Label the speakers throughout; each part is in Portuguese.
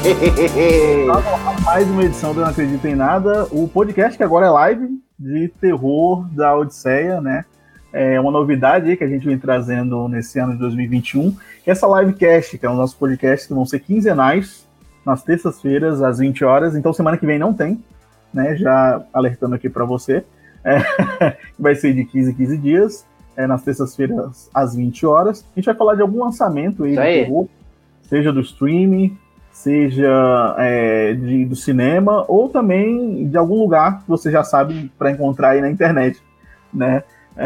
Speaker 1: Mais uma edição do Não Acredito em Nada, o podcast que agora é live de terror da Odisseia, né? É uma novidade que a gente vem trazendo nesse ano de 2021, que é essa livecast, que é o nosso podcast que vão ser quinzenais, nas terças-feiras, às 20 horas. Então, semana que vem não tem, né? Já alertando aqui para você. É, vai ser de 15 em 15 dias, é, nas terças-feiras, às 20 horas. A gente vai falar de algum lançamento aí, aí. terror, seja do streaming, seja é, de, do cinema, ou também de algum lugar que você já sabe para encontrar aí na internet, né?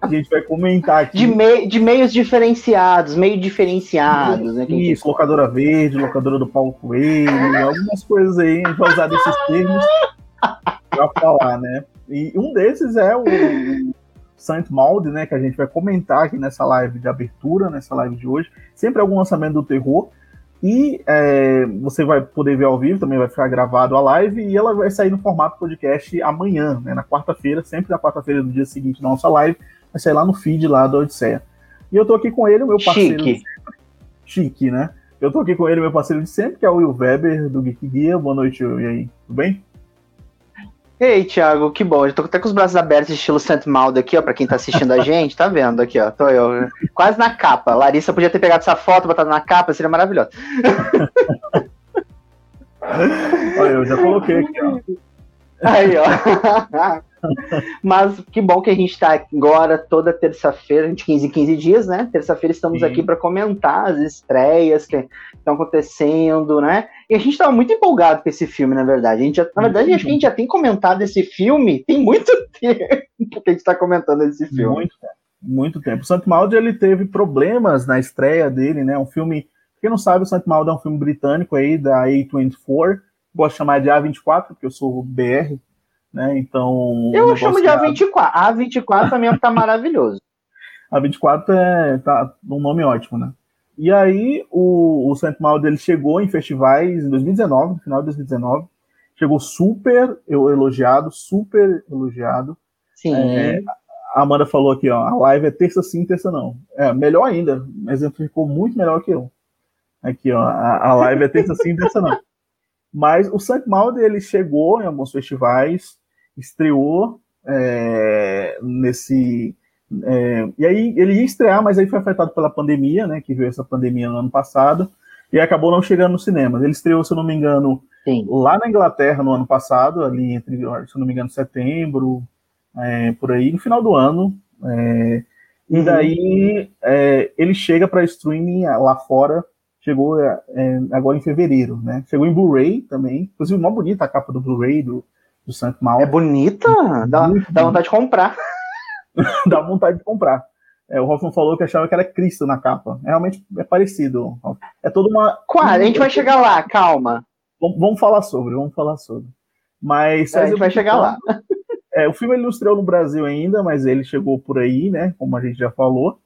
Speaker 1: a gente vai comentar aqui.
Speaker 2: De, mei, de meios diferenciados, meio diferenciados, né?
Speaker 1: Isso, locadora verde, locadora do Paulo Coelho, algumas coisas aí, a gente vai usar desses termos para falar, né? E um desses é o Saint Maud, né? Que a gente vai comentar aqui nessa live de abertura, nessa live de hoje. Sempre algum lançamento do terror. E é, você vai poder ver ao vivo, também vai ficar gravado a live, e ela vai sair no formato podcast amanhã, né, na quarta-feira, sempre na quarta-feira do dia seguinte da nossa live, vai sair lá no feed lá da Odisseia. E eu tô aqui com ele, meu parceiro. Chique. Chique, né? Eu tô aqui com ele, meu parceiro de sempre, que é o Will Weber, do Geek Guia. Boa noite, e aí? Tudo bem?
Speaker 2: Ei, Thiago, que bom. Eu tô até com os braços abertos, estilo Saint Maldo aqui, ó, pra quem tá assistindo a gente, tá vendo aqui, ó. Tô eu, quase na capa. Larissa podia ter pegado essa foto, botado na capa, seria maravilhoso.
Speaker 1: Olha, eu já coloquei aqui, ó.
Speaker 2: Aí, ó. Mas que bom que a gente está agora toda terça-feira, de 15 em 15 dias, né? Terça-feira estamos Sim. aqui para comentar as estreias que estão acontecendo, né? E a gente estava muito empolgado com esse filme, na verdade. A gente já, na verdade, acho que a gente já tem comentado esse filme tem muito tempo que a gente está comentando esse filme.
Speaker 1: Muito tempo. Muito tempo. O Santo Maldi ele teve problemas na estreia dele, né? Um filme. Quem não sabe, o Santo Maldi é um filme britânico aí da A24. Gosto de chamar de A24, porque eu sou BR, né? Então.
Speaker 2: Eu chamo de A24. A A24 também tá maravilhoso.
Speaker 1: A 24 é tá um nome ótimo, né? E aí o, o Saint Maud ele chegou em festivais em 2019, no final de 2019, chegou super elogiado, super elogiado.
Speaker 2: Sim. É,
Speaker 1: a Amanda falou aqui, ó, a live é terça sim, terça não. É, melhor ainda, exemplificou muito melhor que eu. Aqui, ó, a, a live é terça sim, terça não. Mas o Saint Maud ele chegou em alguns festivais, estreou é, nesse. É, e aí ele ia estrear, mas aí foi afetado pela pandemia, né? Que veio essa pandemia no ano passado, e acabou não chegando no cinema. Ele estreou, se eu não me engano, Sim. lá na Inglaterra no ano passado, ali entre, se eu não me engano, setembro, é, por aí, no final do ano. É, e uhum. daí é, ele chega para streaming lá fora, chegou é, agora em fevereiro, né? Chegou em Blu-ray também, inclusive uma bonita a capa do Blu-ray do, do Santo Mal.
Speaker 2: É bonita? Dá, dá vontade de comprar.
Speaker 1: dá vontade de comprar. É, o Hoffman falou que achava que era Cristo na capa. É, realmente é parecido. É toda uma.
Speaker 2: Qual? A gente vai chegar lá, calma.
Speaker 1: Vamos, vamos falar sobre, vamos falar sobre. Mas.
Speaker 2: É, a gente vai chegar lá.
Speaker 1: É, o filme ele não estreou no Brasil ainda, mas ele chegou por aí, né? Como a gente já falou.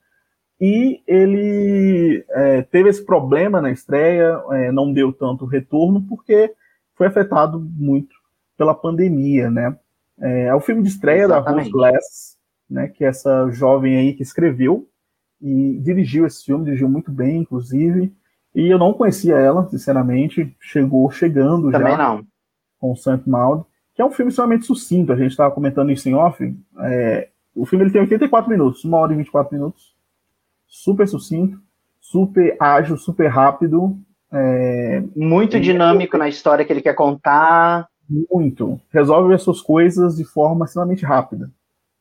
Speaker 1: E ele é, teve esse problema na estreia, é, não deu tanto retorno, porque foi afetado muito pela pandemia, né? É, é o filme de estreia Exatamente. da Rose Glass, né? Que é essa jovem aí que escreveu e dirigiu esse filme, dirigiu muito bem, inclusive. E eu não conhecia ela, sinceramente. Chegou chegando
Speaker 2: Também
Speaker 1: já
Speaker 2: não.
Speaker 1: com o Saint Maud, que é um filme extremamente sucinto. A gente estava comentando isso em off. É, o filme ele tem 84 minutos, uma hora e 24 minutos. Super sucinto, super ágil, super rápido. É,
Speaker 2: muito dinâmico é... na história que ele quer contar
Speaker 1: muito. Resolve as suas coisas de forma extremamente rápida,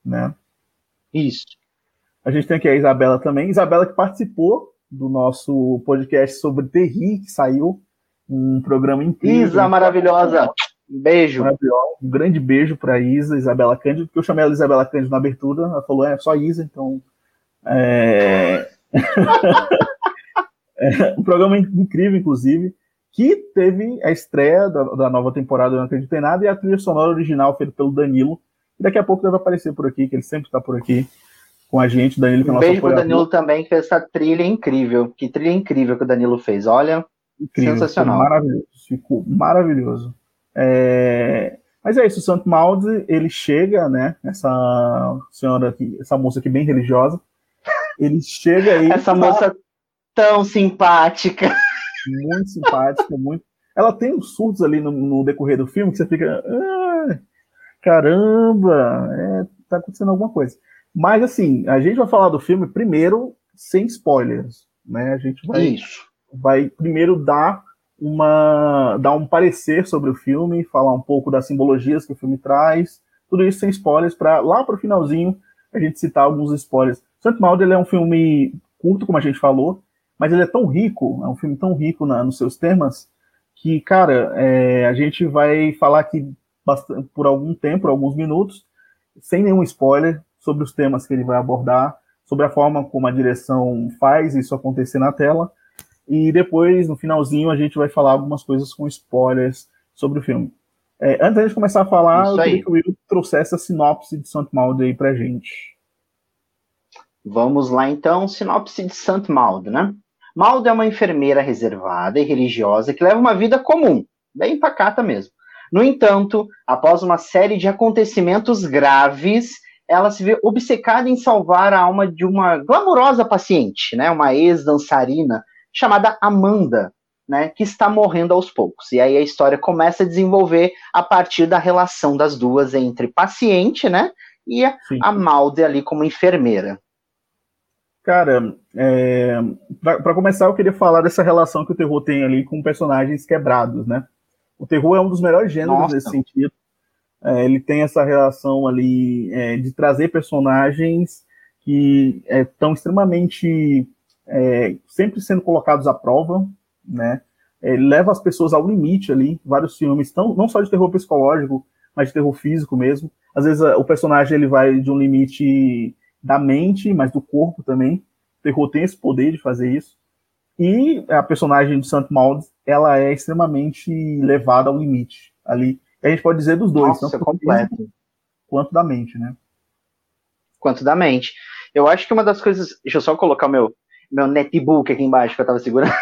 Speaker 1: né?
Speaker 2: Isso.
Speaker 1: A gente tem aqui a Isabela também. Isabela que participou do nosso podcast sobre Terri, que saiu um programa incrível.
Speaker 2: Isa maravilhosa. Beijo.
Speaker 1: Um grande beijo para Isa, Isabela Cândido, porque eu chamei ela Isabela Cândido na abertura. Ela falou, é só Isa, então. É... é um programa incrível, inclusive que teve a estreia da, da nova temporada do Não Acredito em Nada e a trilha sonora original feita pelo Danilo. E daqui a pouco deve aparecer por aqui, que ele sempre está por aqui com a gente. Danilo, que é
Speaker 2: um beijo pro Danilo também, que fez essa trilha incrível. Que trilha incrível que o Danilo fez. Olha, incrível, sensacional.
Speaker 1: Ficou maravilhoso. Ficou maravilhoso. É... Mas é isso, o Santo Maldi, ele chega, né? Essa senhora aqui, essa moça aqui bem religiosa. Ele chega aí.
Speaker 2: Essa moça tão simpática.
Speaker 1: Muito simpática, muito. Ela tem uns surtos ali no, no decorrer do filme que você fica. Ah, caramba, é, tá acontecendo alguma coisa. Mas assim, a gente vai falar do filme primeiro sem spoilers, né? A gente vai,
Speaker 2: Isso.
Speaker 1: vai primeiro dar uma dar um parecer sobre o filme, falar um pouco das simbologias que o filme traz, tudo isso sem spoilers para lá para o finalzinho a gente citar alguns spoilers. Santo Maldo é um filme curto, como a gente falou, mas ele é tão rico, é um filme tão rico na, nos seus temas que, cara, é, a gente vai falar aqui bastante, por algum tempo, por alguns minutos, sem nenhum spoiler, sobre os temas que ele vai abordar, sobre a forma como a direção faz isso acontecer na tela. E depois, no finalzinho, a gente vai falar algumas coisas com spoilers sobre o filme. É, antes da gente começar a falar, eu queria que o Will trouxesse a sinopse de Santo Maldo aí pra gente.
Speaker 2: Vamos lá então, sinopse de Santo Maldo, né? Maldo é uma enfermeira reservada e religiosa que leva uma vida comum, bem pacata mesmo. No entanto, após uma série de acontecimentos graves, ela se vê obcecada em salvar a alma de uma glamourosa paciente, né, uma ex-dançarina chamada Amanda, né, que está morrendo aos poucos. E aí a história começa a desenvolver a partir da relação das duas entre paciente, né, e a, a Malde ali como enfermeira.
Speaker 1: Cara, é, para começar, eu queria falar dessa relação que o terror tem ali com personagens quebrados, né? O terror é um dos melhores gêneros Nossa. nesse sentido. É, ele tem essa relação ali é, de trazer personagens que estão é, extremamente é, sempre sendo colocados à prova, né? Ele leva as pessoas ao limite ali. Vários filmes, tão, não só de terror psicológico, mas de terror físico mesmo. Às vezes o personagem ele vai de um limite da mente, mas do corpo também. O terror tem esse poder de fazer isso. E a personagem do Santo Maldes, ela é extremamente levada ao limite ali a gente pode dizer dos dois,
Speaker 2: Nossa, tanto completo.
Speaker 1: quanto da mente, né?
Speaker 2: Quanto da mente. Eu acho que uma das coisas. Deixa eu só colocar o meu, meu netbook aqui embaixo que eu tava segurando.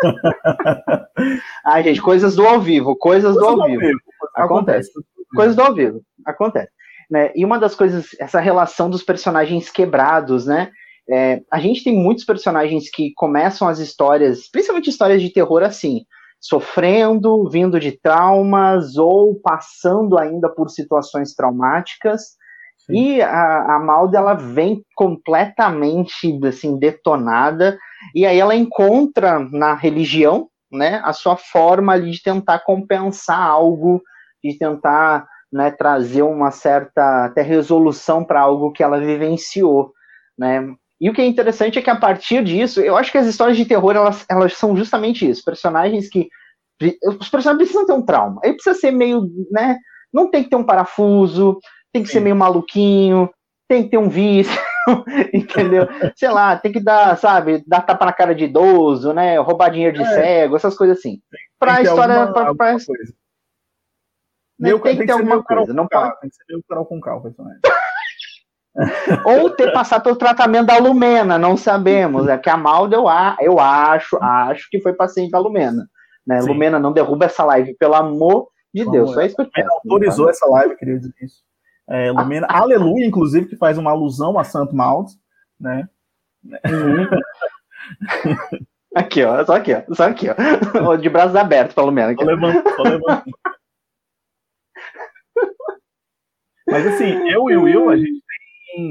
Speaker 2: Ai, gente, coisas do ao vivo, coisas, coisas do, ao, vivo. vivo. Acontece. Acontece. Coisas do ao vivo. Acontece. Né? E uma das coisas, essa relação dos personagens quebrados, né? É, a gente tem muitos personagens que começam as histórias, principalmente histórias de terror assim sofrendo, vindo de traumas ou passando ainda por situações traumáticas. Sim. E a, a Malda ela vem completamente assim detonada e aí ela encontra na religião, né, a sua forma ali de tentar compensar algo, de tentar né, trazer uma certa até resolução para algo que ela vivenciou, né? E o que é interessante é que a partir disso, eu acho que as histórias de terror, elas, elas são justamente isso. Personagens que. Os personagens precisam ter um trauma. Ele precisa ser meio, né? Não tem que ter um parafuso, tem que Sim. ser meio maluquinho, tem que ter um vício, entendeu? Sei lá, tem que dar, sabe, dar tapa na cara de idoso, né? Roubar dinheiro de é. cego, essas coisas assim. Pra tem história. Alguma, pra, pra... Coisa.
Speaker 1: Né, tem, tem, que ter alguma coisa. Não pode... Tem que ser meio Carol com cal, personagem.
Speaker 2: Ou ter passado pelo tratamento da Lumena, não sabemos. É que a Malda, eu, eu acho, acho que foi paciente da Lumena. Né? Lumena, não derruba essa live, pelo amor de Deus. Só isso que eu
Speaker 1: peço. autorizou essa live, queria dizer isso. É, Lumena, ah, aleluia, inclusive, que faz uma alusão a Santo Malta, né?
Speaker 2: aqui, ó, só aqui, ó, só aqui, ó. De braços abertos, pelo menos. Aqui. Só levando, só levando.
Speaker 1: Mas assim, eu e o Will, a gente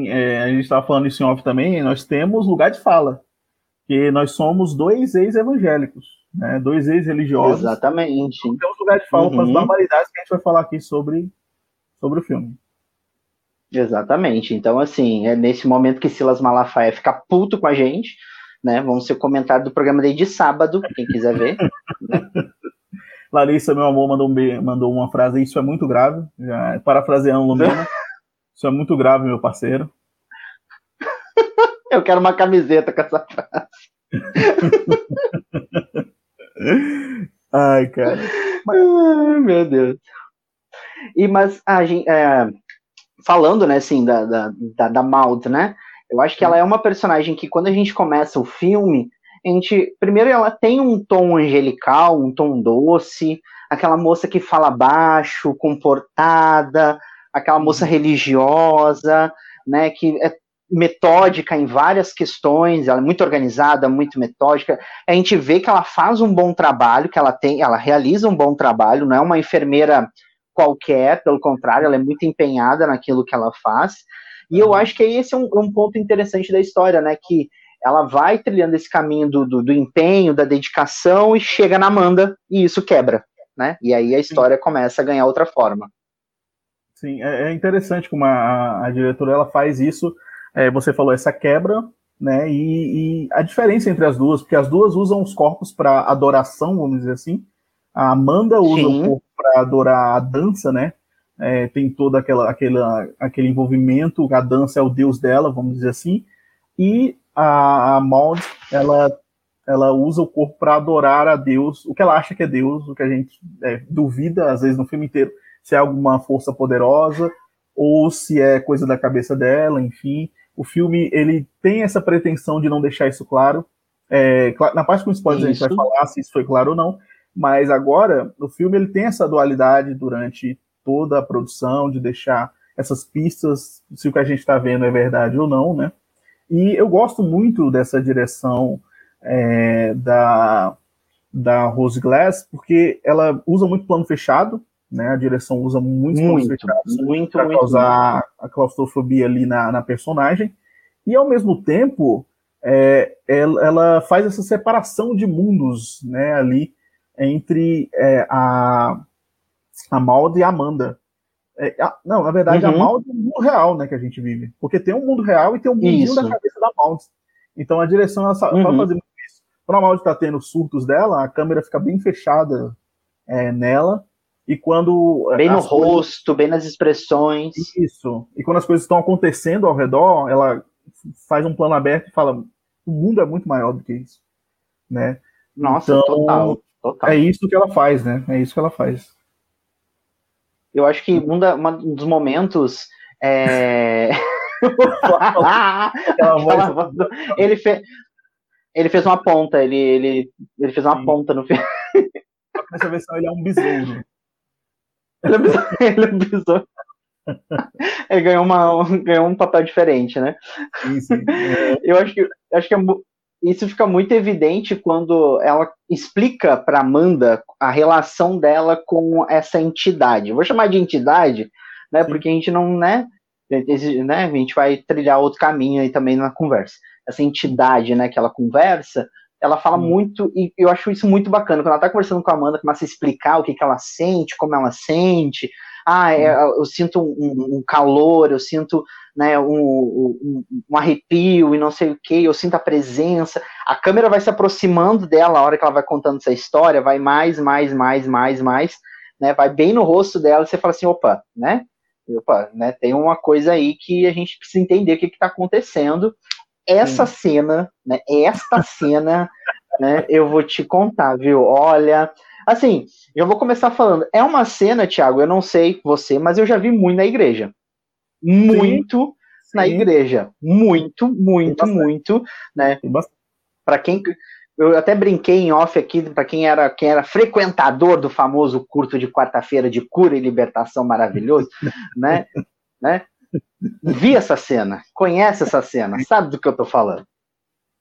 Speaker 1: é, a gente estava falando isso em off também, nós temos lugar de fala. Que nós somos dois ex-evangélicos, né? Dois ex-religiosos.
Speaker 2: Exatamente.
Speaker 1: Então, temos lugar de fala uhum. para as barbaridades que a gente vai falar aqui sobre, sobre o filme.
Speaker 2: Exatamente. Então, assim, é nesse momento que Silas Malafaia fica puto com a gente, né? Vamos ser o comentário do programa dele de sábado, quem quiser ver. né?
Speaker 1: Larissa, meu amor, mandou, um, mandou uma frase, isso é muito grave, já parafraseando Lumena. Isso é muito grave, meu parceiro.
Speaker 2: Eu quero uma camiseta com essa frase.
Speaker 1: Ai, cara.
Speaker 2: Mas... Ai, meu Deus. E, mas, a gente, é, falando, né, assim, da, da, da, da Maud, né? Eu acho que ela é uma personagem que, quando a gente começa o filme, a gente. Primeiro, ela tem um tom angelical, um tom doce, aquela moça que fala baixo, comportada, aquela moça religiosa, né, que é metódica em várias questões, ela é muito organizada, muito metódica. A gente vê que ela faz um bom trabalho, que ela tem, ela realiza um bom trabalho, não é uma enfermeira qualquer, pelo contrário, ela é muito empenhada naquilo que ela faz. E eu uhum. acho que esse é um, um ponto interessante da história, né? Que ela vai trilhando esse caminho do, do, do, empenho, da dedicação e chega na Amanda e isso quebra, né? E aí a história Sim. começa a ganhar outra forma.
Speaker 1: Sim, é, é interessante como a, a diretora ela faz isso. É, você falou essa quebra, né? E, e, a diferença entre as duas, porque as duas usam os corpos para adoração, vamos dizer assim. A Amanda usa Sim. o corpo para adorar a dança, né? É, tem todo aquela, aquela, aquele envolvimento, a dança é o deus dela, vamos dizer assim. E a, a Maud, ela, ela usa o corpo para adorar a Deus, o que ela acha que é Deus, o que a gente é, duvida, às vezes, no filme inteiro, se é alguma força poderosa ou se é coisa da cabeça dela, enfim. O filme, ele tem essa pretensão de não deixar isso claro. É, na parte com spoilers a gente vai falar se isso foi claro ou não, mas agora, o filme ele tem essa dualidade durante toda a produção, de deixar essas pistas, se o que a gente está vendo é verdade ou não, né? E eu gosto muito dessa direção é, da, da Rose Glass, porque ela usa muito plano fechado, né? A direção usa muito, muito planos fechados para causar muito. a claustrofobia ali na, na personagem. E ao mesmo tempo, é, ela, ela, faz essa separação de mundos, né? Ali entre é, a, a Malda e a Amanda. É, a, não, na verdade, uhum. a Maldi é o mundo real né, que a gente vive. Porque tem um mundo real e tem um mundinho da cabeça da Maldi. Então a direção ela uhum. vai fazer muito isso. Quando a Maldi está tendo surtos dela, a câmera fica bem fechada é, nela. E quando.
Speaker 2: Bem no coisas... rosto, bem nas expressões.
Speaker 1: Isso. E quando as coisas estão acontecendo ao redor, ela faz um plano aberto e fala: o mundo é muito maior do que isso. Né?
Speaker 2: Nossa, então, total, total.
Speaker 1: É isso que ela faz, né? É isso que ela faz.
Speaker 2: Eu acho que um, da, um dos momentos. É... ele, fez, ele fez uma ponta, ele, ele, ele fez uma Sim. ponta no filme.
Speaker 1: Nessa versão ele é um besouro.
Speaker 2: Ele é, besouro, ele é um besouro. Ele ganhou, uma, ganhou um papel diferente, né? Sim, sim. Eu acho que, acho que é, isso fica muito evidente quando ela explica para Amanda a relação dela com essa entidade. Vou chamar de entidade, né? Porque a gente não, né, né? A gente vai trilhar outro caminho aí também na conversa. Essa entidade, né, que ela conversa, ela fala hum. muito, e eu acho isso muito bacana. Quando ela tá conversando com a Amanda, começa a explicar o que, que ela sente, como ela sente, ah, é, eu sinto um, um, calor, eu sinto né, um, um, um, arrepio e não sei o que, eu sinto a presença. A câmera vai se aproximando dela a hora que ela vai contando essa história, vai mais, mais, mais, mais, mais, né, vai bem no rosto dela e você fala assim, opa, né? Opa, né, tem uma coisa aí que a gente precisa entender o que está acontecendo. Essa Sim. cena, né, esta cena, né, eu vou te contar, viu? Olha, Assim, eu vou começar falando. É uma cena, Thiago, eu não sei você, mas eu já vi muito na igreja. Muito sim, na sim. igreja. Muito, muito, muito, né? Para quem eu até brinquei em off aqui para quem era quem era frequentador do famoso curto de quarta-feira de cura e libertação maravilhoso, né? né? Vi essa cena, conhece essa cena, sabe do que eu tô falando.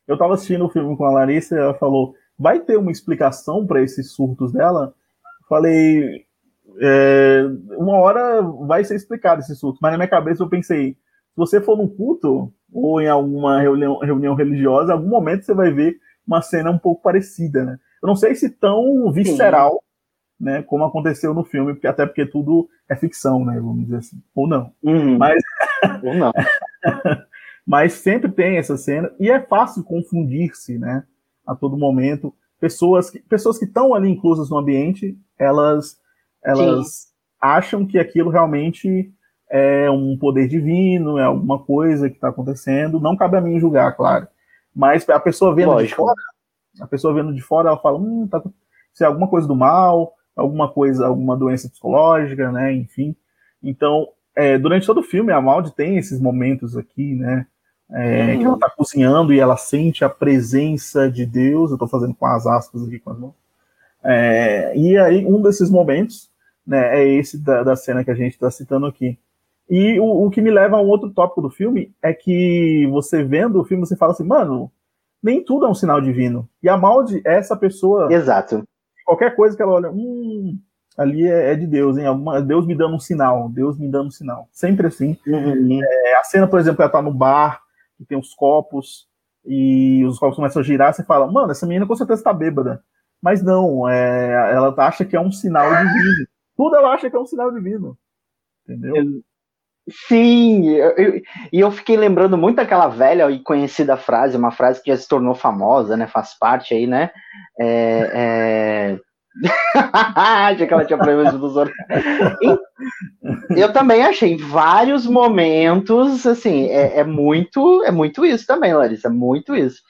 Speaker 1: Eu tava assistindo o filme com a Larissa e ela falou: vai ter uma explicação para esses surtos dela? Falei, é, uma hora vai ser explicado esse surto, mas na minha cabeça eu pensei, se você for num culto ou em alguma reunião, reunião religiosa, em algum momento você vai ver uma cena um pouco parecida, né? Eu não sei se tão visceral, Sim. né, como aconteceu no filme, porque até porque tudo é ficção, né, vamos dizer assim, ou não. Uhum. Mas ou não. mas sempre tem essa cena e é fácil confundir-se, né? A todo momento. Pessoas que pessoas que estão ali inclusas no ambiente, elas elas acham que aquilo realmente é um poder divino, é alguma coisa que está acontecendo. Não cabe a mim julgar, claro. Mas a pessoa vendo Lógico. de fora, a pessoa vendo de fora, ela fala, hum, tá, se é alguma coisa do mal, alguma coisa, alguma doença psicológica, né? Enfim. Então, é, durante todo o filme, a Maldi tem esses momentos aqui, né? É, que ela está cozinhando e ela sente a presença de Deus. Eu estou fazendo com as aspas aqui com as mãos. É, e aí, um desses momentos né, é esse da, da cena que a gente está citando aqui. E o, o, que me leva a um outro tópico do filme é que você vendo o filme, você fala assim, mano, nem tudo é um sinal divino. E a Maldi é essa pessoa.
Speaker 2: Exato.
Speaker 1: Qualquer coisa que ela olha, hum, ali é, é, de Deus, hein? Alguma, Deus me dando um sinal, Deus me dando um sinal. Sempre assim. Uhum. É, a cena, por exemplo, ela tá no bar, que tem os copos, e os copos começam a girar, você fala, mano, essa menina com certeza tá bêbada. Mas não, é, ela acha que é um sinal divino. Tudo ela acha que é um sinal divino. Entendeu?
Speaker 2: Sim, e eu, eu, fiquei lembrando muito daquela velha e conhecida frase, uma frase que já se tornou famosa, né? Faz parte aí, né? É, é... Achei que ela tinha problemas de Eu também achei vários momentos, assim, é, é, muito, é muito isso também, Larissa, é muito isso.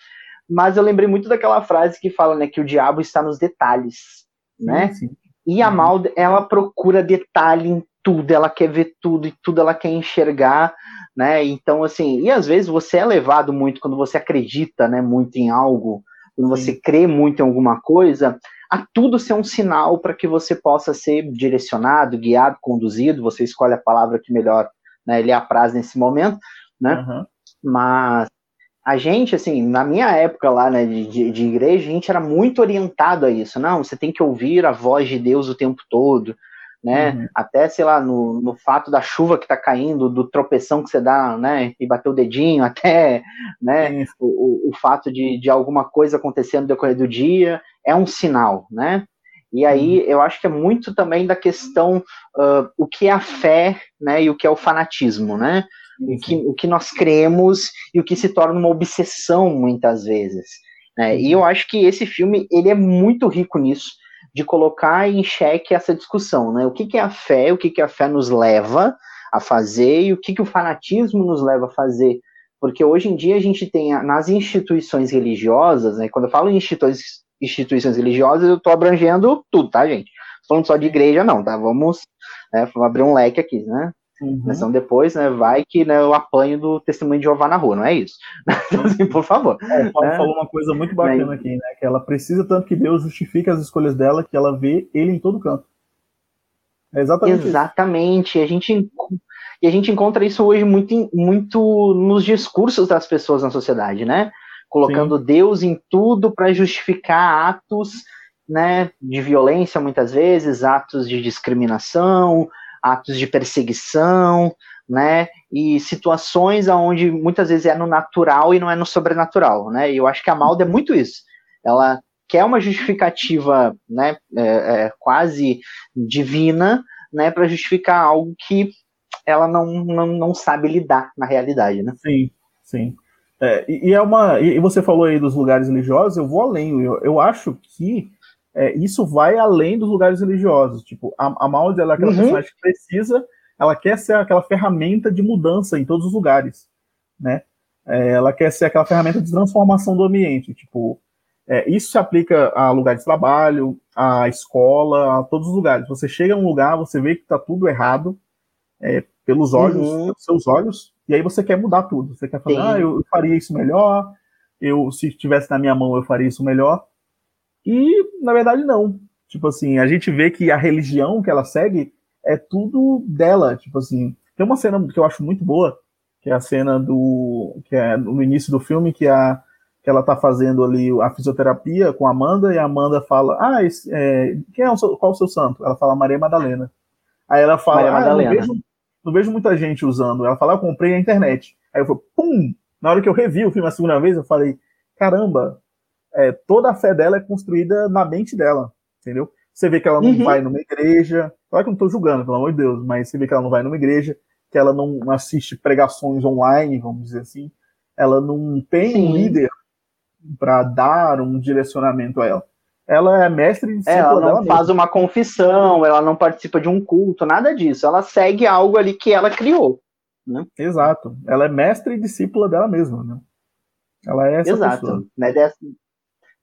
Speaker 2: Mas eu lembrei muito daquela frase que fala, né, que o diabo está nos detalhes, né? Sim, sim. E a uhum. Mal, ela procura detalhe em tudo, ela quer ver tudo e tudo ela quer enxergar, né? Então, assim, e às vezes você é levado muito quando você acredita, né, muito em algo, quando você crê muito em alguma coisa, a tudo ser um sinal para que você possa ser direcionado, guiado, conduzido. Você escolhe a palavra que melhor né, lhe apraz nesse momento, né? Uhum. Mas a gente, assim, na minha época lá, né, de, de, igreja, a gente era muito orientado a isso. Não, você tem que ouvir a voz de Deus o tempo todo, né? Uhum. Até, sei lá, no, no fato da chuva que tá caindo, do tropeção que você dá, né? E bater o dedinho, até, né? O, o, fato de, de alguma coisa acontecer no decorrer do dia, é um sinal, né? E aí uhum. eu acho que é muito também da questão uh, o que é a fé, né? E o que é o fanatismo, né? O que, o que nós cremos e o que se torna uma obsessão muitas vezes. Né? E eu acho que esse filme ele é muito rico nisso de colocar em xeque essa discussão, né? O que, que é a fé, o que, que a fé nos leva a fazer e o que, que o fanatismo nos leva a fazer. Porque hoje em dia a gente tem nas instituições religiosas, né? Quando eu falo em instituições, instituições religiosas, eu estou abrangendo tudo, tá, gente? Falando só de igreja, não, tá? Vamos, né, vamos abrir um leque aqui, né? Uhum. Então depois, né, vai que né, eu apanho do testemunho de Jeová na rua, não é isso? Então, assim, por favor.
Speaker 1: É, o Paulo é. falou uma coisa muito bacana aqui, né? Que ela precisa tanto que Deus justifique as escolhas dela que ela vê ele em todo canto.
Speaker 2: É exatamente Exatamente. Isso. A gente, e a gente encontra isso hoje muito, muito nos discursos das pessoas na sociedade, né? Colocando Sim. Deus em tudo para justificar atos né, de violência, muitas vezes, atos de discriminação, atos de perseguição, né? E situações onde muitas vezes é no natural e não é no sobrenatural, né? E eu acho que a Malda é muito isso. Ela quer uma justificativa, né? É, é, quase divina, né? Para justificar algo que ela não, não, não sabe lidar na realidade, né?
Speaker 1: Sim, sim. É, e, e, é uma. E você falou aí dos lugares religiosos, eu vou além. Eu, eu acho que é, isso vai além dos lugares religiosos. Tipo, a, a Maud, ela é aquela uhum. personagem que precisa, ela quer ser aquela ferramenta de mudança em todos os lugares, né? É, ela quer ser aquela ferramenta de transformação do ambiente. Tipo, é, isso se aplica a lugar de trabalho, à escola, a todos os lugares. Você chega a um lugar, você vê que está tudo errado é, pelos olhos, uhum. pelos seus olhos, e aí você quer mudar tudo. Você quer falar, ah, eu, eu faria isso melhor, eu se estivesse na minha mão eu faria isso melhor. E, na verdade, não. Tipo assim, a gente vê que a religião que ela segue é tudo dela. Tipo assim, tem uma cena que eu acho muito boa, que é a cena do. que é no início do filme, que, a, que ela tá fazendo ali a fisioterapia com a Amanda, e a Amanda fala: Ah, esse, é, quem é o seu, qual é o seu santo? Ela fala Maria Madalena. Aí ela fala: ah, não, vejo, não vejo muita gente usando. Ela fala: Eu comprei na internet. Aí eu falei: Pum! Na hora que eu revi o filme a segunda vez, eu falei: Caramba, é, toda a fé dela é construída na mente dela, entendeu? Você vê que ela não uhum. vai numa igreja, claro que eu não estou julgando, pelo amor de Deus, mas você vê que ela não vai numa igreja, que ela não assiste pregações online, vamos dizer assim, ela não tem Sim. um líder para dar um direcionamento a ela. Ela é mestre
Speaker 2: de Ela não faz mesma. uma confissão, ela não participa de um culto, nada disso. Ela segue algo ali que ela criou. Né?
Speaker 1: Exato. Ela é mestre e discípula dela mesma. Né? Ela é essa Exato. pessoa.
Speaker 2: Né? Dessa,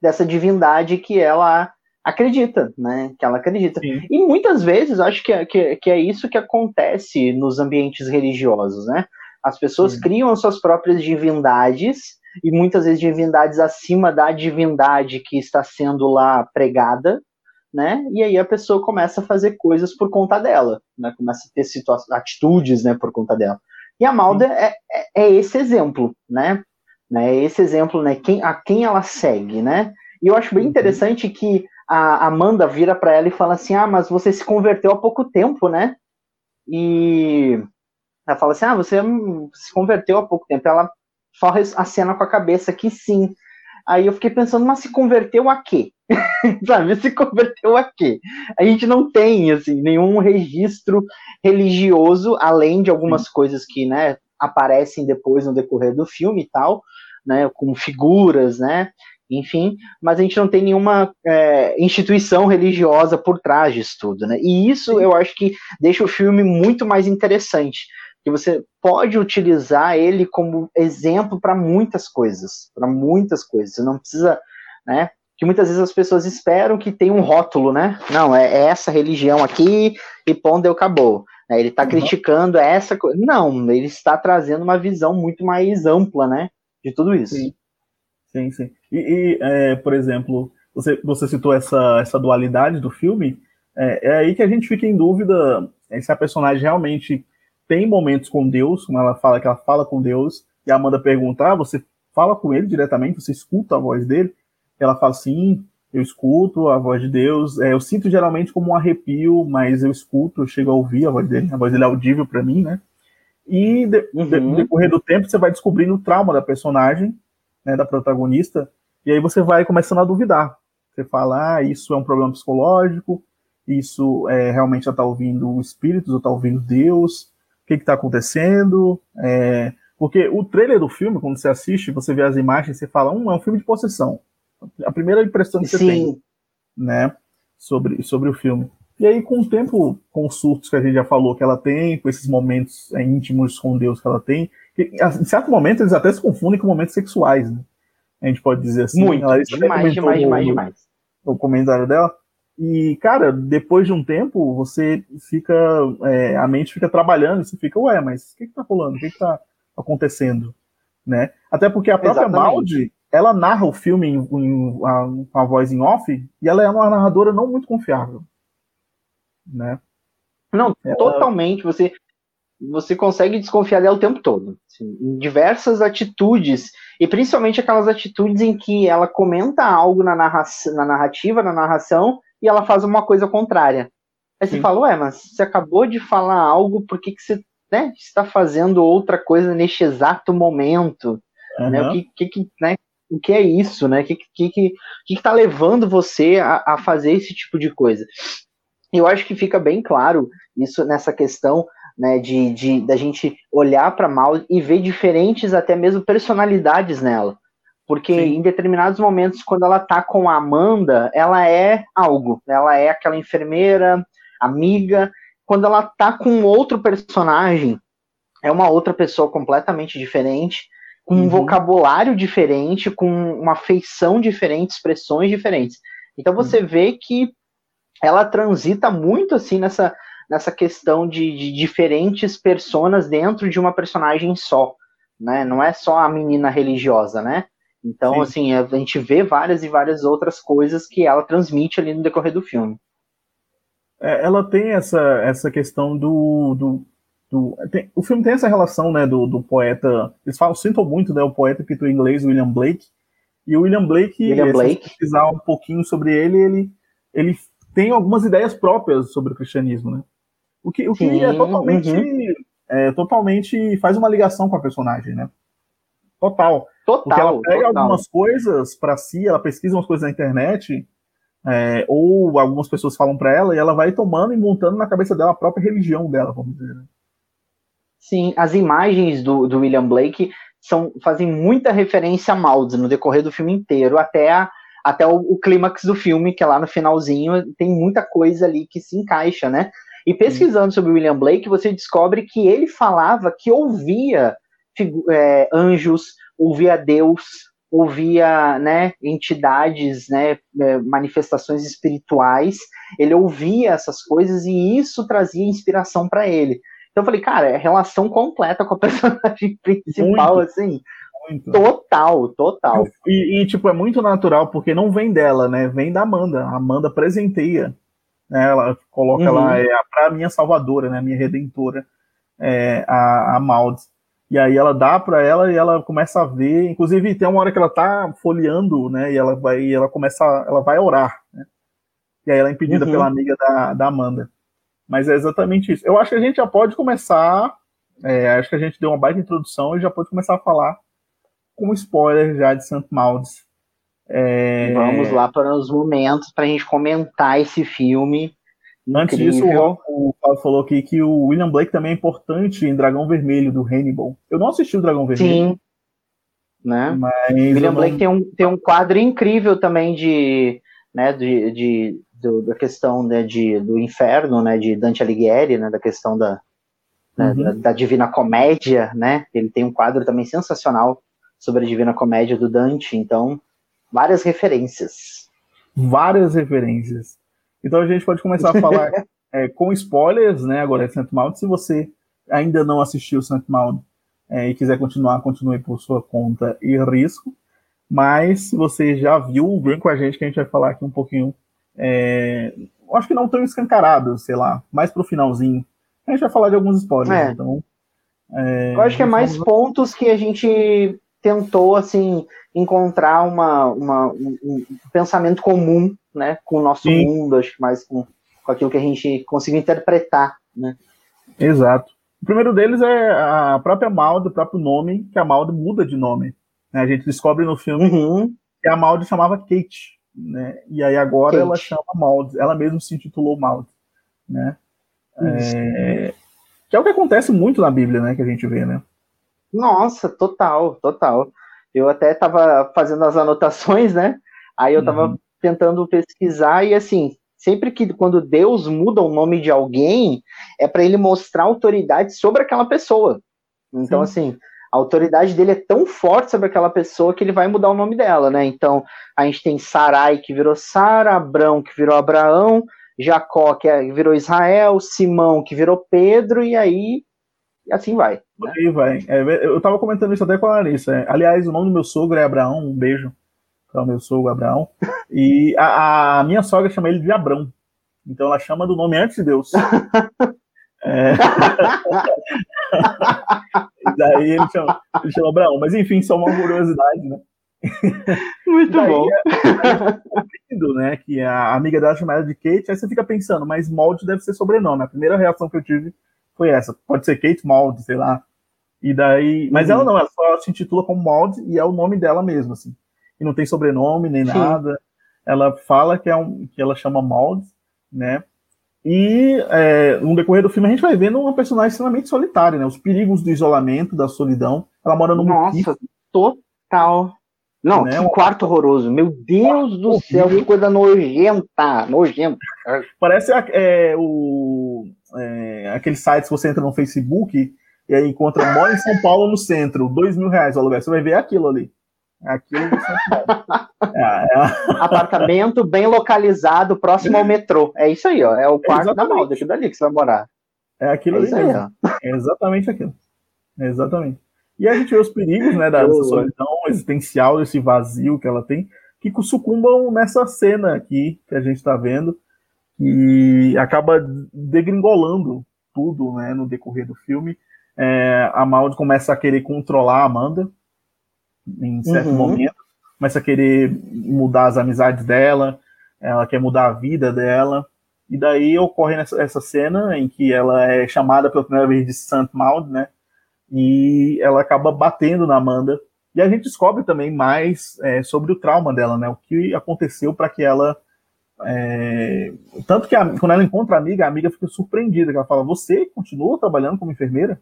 Speaker 2: dessa divindade que ela acredita, né? Que ela acredita. Sim. E muitas vezes acho que é, que, que, é isso que acontece nos ambientes religiosos, né? As pessoas Sim. criam suas próprias divindades e muitas vezes divindades acima da divindade que está sendo lá pregada, né? E aí a pessoa começa a fazer coisas por conta dela, né? Começa a ter atitudes, né, por conta dela. E a Malda é, é, é, esse exemplo, né? Né? Esse exemplo, né? Quem, a quem ela segue, né? E eu acho bem uhum. interessante que a Amanda vira para ela e fala assim: Ah, mas você se converteu há pouco tempo, né? E ela fala assim: Ah, você se converteu há pouco tempo. Ela só acena com a cabeça que sim. Aí eu fiquei pensando, mas se converteu a quê? Sabe, se converteu a quê? A gente não tem, assim, nenhum registro religioso, além de algumas coisas que, né, aparecem depois no decorrer do filme e tal, né, com figuras, né, enfim, mas a gente não tem nenhuma é, instituição religiosa por trás disso tudo, né? E isso eu acho que deixa o filme muito mais interessante, que você pode utilizar ele como exemplo para muitas coisas, para muitas coisas. Você não precisa, né? Que muitas vezes as pessoas esperam que tenha um rótulo, né? Não, é, é essa religião aqui e ponto, acabou. É, ele está uhum. criticando essa coisa. Não, ele está trazendo uma visão muito mais ampla, né? De tudo isso.
Speaker 1: Sim, sim. sim. E, e é, por exemplo, você, você citou essa, essa dualidade do filme. É, é aí que a gente fica em dúvida é, se a personagem realmente tem momentos com Deus, como ela fala que ela fala com Deus, e a Amanda pergunta: ah, você fala com ele diretamente, você escuta a voz dele? Ela fala: sim, eu escuto a voz de Deus. É, eu sinto geralmente como um arrepio, mas eu escuto, eu chego a ouvir a voz dele, a voz dele é audível para mim, né? E de, uhum. de, no decorrer do tempo você vai descobrindo o trauma da personagem, né, da protagonista, e aí você vai começando a duvidar. Você fala, ah, isso é um problema psicológico, isso é, realmente já está ouvindo espíritos, ou está ouvindo Deus, o que está acontecendo. É, porque o trailer do filme, quando você assiste, você vê as imagens, você fala, um, é um filme de possessão. A primeira impressão que você Sim. tem, né, sobre, sobre o filme. E aí, com o tempo, com os surtos que a gente já falou que ela tem, com esses momentos é, íntimos com Deus que ela tem, que, em certo momento eles até se confundem com momentos sexuais, né? A gente pode dizer assim.
Speaker 2: Muito, ela demais, demais, demais, demais.
Speaker 1: O comentário dela. E, cara, depois de um tempo, você fica. É, a mente fica trabalhando, você fica, ué, mas o que, que tá rolando? O que, que tá acontecendo? Né? Até porque a própria Exatamente. Maldi, ela narra o filme a, com a voz em off, e ela é uma narradora não muito confiável. Né?
Speaker 2: Não, ela... totalmente. Você, você consegue desconfiar dela o tempo todo. Assim, em diversas atitudes, e principalmente aquelas atitudes em que ela comenta algo na, narra na narrativa, na narração, e ela faz uma coisa contrária. Aí Sim. você fala, ué, mas você acabou de falar algo, por que, que você né, está fazendo outra coisa neste exato momento? Uhum. Né, o que, que, né, o que é isso, né? O que, que, que, que tá levando você a, a fazer esse tipo de coisa? Eu acho que fica bem claro isso nessa questão né, de, de da gente olhar para mal e ver diferentes até mesmo personalidades nela. Porque Sim. em determinados momentos, quando ela tá com a Amanda, ela é algo. Ela é aquela enfermeira, amiga. Quando ela tá com outro personagem, é uma outra pessoa completamente diferente, com um uhum. vocabulário diferente, com uma feição diferente, expressões diferentes. Então você uhum. vê que ela transita muito assim nessa, nessa questão de, de diferentes personas dentro de uma personagem só. Né? Não é só a menina religiosa, né? Então, Sim. assim, a gente vê várias e várias outras coisas que ela transmite ali no decorrer do filme.
Speaker 1: É, ela tem essa, essa questão do. do, do tem, o filme tem essa relação né, do, do poeta. Eles falam, sintam muito, né? O poeta que em inglês, William Blake. E o William Blake,
Speaker 2: William Blake.
Speaker 1: se pesquisar um pouquinho sobre ele, ele, ele tem algumas ideias próprias sobre o cristianismo, né? O que, o que Sim, é totalmente. Uhum. É, totalmente faz uma ligação com a personagem, né? Total. Total. Porque ela pega total. algumas coisas para si, ela pesquisa umas coisas na internet, é, ou algumas pessoas falam para ela, e ela vai tomando e montando na cabeça dela a própria religião dela, vamos dizer. Né?
Speaker 2: Sim, as imagens do, do William Blake são, fazem muita referência a Maudsley no decorrer do filme inteiro, até, a, até o, o clímax do filme, que é lá no finalzinho, tem muita coisa ali que se encaixa, né? E pesquisando sobre William Blake, você descobre que ele falava que ouvia é, anjos, ouvia Deus, ouvia né, entidades, né, é, manifestações espirituais, ele ouvia essas coisas e isso trazia inspiração para ele. Então eu falei, cara, é relação completa com a personagem principal, muito, assim. Muito. Total, total.
Speaker 1: E, e, tipo, é muito natural, porque não vem dela, né? Vem da Amanda. A Amanda presenteia. Né? Ela coloca uhum. lá, é pra minha salvadora, né? Minha redentora, é, a, a Maldes. E aí ela dá para ela e ela começa a ver. Inclusive, tem uma hora que ela tá folheando, né? E ela vai, e ela começa, ela vai orar, né? E aí ela é impedida uhum. pela amiga da, da Amanda. Mas é exatamente isso. Eu acho que a gente já pode começar. É, acho que a gente deu uma baita introdução e já pode começar a falar com spoiler já de Santo Maldes.
Speaker 2: É... Vamos lá para os momentos para a gente comentar esse filme.
Speaker 1: Antes disso, o Paulo falou aqui que o William Blake também é importante em Dragão Vermelho, do Hannibal. Eu não assisti o Dragão Vermelho.
Speaker 2: Sim. Né? Mas William Blake não... tem, um, tem um quadro incrível também de, né, de, de do, da questão né, de, do inferno, né, de Dante Alighieri, né, da questão da, né, uhum. da, da, Divina Comédia, né? Ele tem um quadro também sensacional sobre a Divina Comédia do Dante, então várias referências.
Speaker 1: Várias referências. Então a gente pode começar a falar é, com spoilers, né? Agora é Santo Maldo. Se você ainda não assistiu Santo Maldo é, e quiser continuar, continue por sua conta e risco. Mas se você já viu, vem com a gente que a gente vai falar aqui um pouquinho é, acho que não tão escancarado, sei lá, mais pro finalzinho. A gente vai falar de alguns spoilers, é. então.
Speaker 2: É, eu acho que é mais vamos... pontos que a gente tentou, assim, encontrar uma, uma um, pensamento comum, né, com o nosso Sim. mundo, acho que mais com, com aquilo que a gente conseguiu interpretar, né.
Speaker 1: Exato. O primeiro deles é a própria Maldo, o próprio nome, que a Maldo muda de nome. A gente descobre no filme uhum. que a Maldo chamava Kate né? E aí agora Kate. ela chama Maldes, ela mesma se intitulou Maldes, né? É, que é o que acontece muito na Bíblia, né? Que a gente vê, né?
Speaker 2: Nossa, total, total. Eu até estava fazendo as anotações, né? Aí eu estava uhum. tentando pesquisar e assim, sempre que quando Deus muda o nome de alguém, é para ele mostrar autoridade sobre aquela pessoa. Então, Sim. assim, a autoridade dele é tão forte sobre aquela pessoa que ele vai mudar o nome dela, né? Então, a gente tem Sarai que virou Sara, Abrão que virou Abraão, Jacó que é, virou Israel, Simão que virou Pedro, e aí assim vai.
Speaker 1: Né? Aí vai. É, eu tava comentando isso até com a Larissa. É. Aliás, o nome do meu sogro é Abraão, um beijo para o meu sogro Abraão. E a, a, minha sogra chama ele de Abrão. Então ela chama do nome antes de Deus. É. daí ele chama, ele chama Abraão. Mas enfim, só uma curiosidade, né?
Speaker 2: Muito daí, bom.
Speaker 1: É, é né? Que a amiga dela chama ela de Kate, aí você fica pensando, mas Molde deve ser sobrenome. A primeira reação que eu tive foi essa. Pode ser Kate Molde, sei lá. E daí. Mas uhum. ela não, ela só se intitula como Molde e é o nome dela mesmo, assim. E não tem sobrenome nem Sim. nada. Ela fala que, é um, que ela chama Molde, né? E é, no decorrer do filme a gente vai vendo uma personagem extremamente solitária, né? Os perigos do isolamento, da solidão. Ela mora no
Speaker 2: Nossa, total. Não, né? que quarto horroroso. Meu Deus do céu, que coisa nojenta, nojenta.
Speaker 1: Parece é, o, é, aqueles sites que você entra no Facebook e aí encontra mora em São Paulo no centro, dois mil reais o aluguel. Você vai ver aquilo ali. Aquilo do
Speaker 2: é, é... Apartamento bem localizado, próximo ao metrô. É isso aí, ó. É o quarto da Malda, aquilo dali que você vai morar.
Speaker 1: É aquilo é ali mesmo. É exatamente aquilo. É exatamente. E a gente vê os perigos, né, da solidão existencial, desse vazio que ela tem, que sucumbam nessa cena aqui que a gente está vendo, e acaba degringolando tudo, né, no decorrer do filme. É, a Maldi começa a querer controlar a Amanda, em certo uhum. momento, começa a querer mudar as amizades dela, ela quer mudar a vida dela, e daí ocorre essa, essa cena em que ela é chamada pela primeira vez de Saint Maud, né, e ela acaba batendo na Amanda, e a gente descobre também mais é, sobre o trauma dela, né, o que aconteceu para que ela é, tanto que a, quando ela encontra a amiga, a amiga fica surpreendida, que ela fala, você continua trabalhando como enfermeira?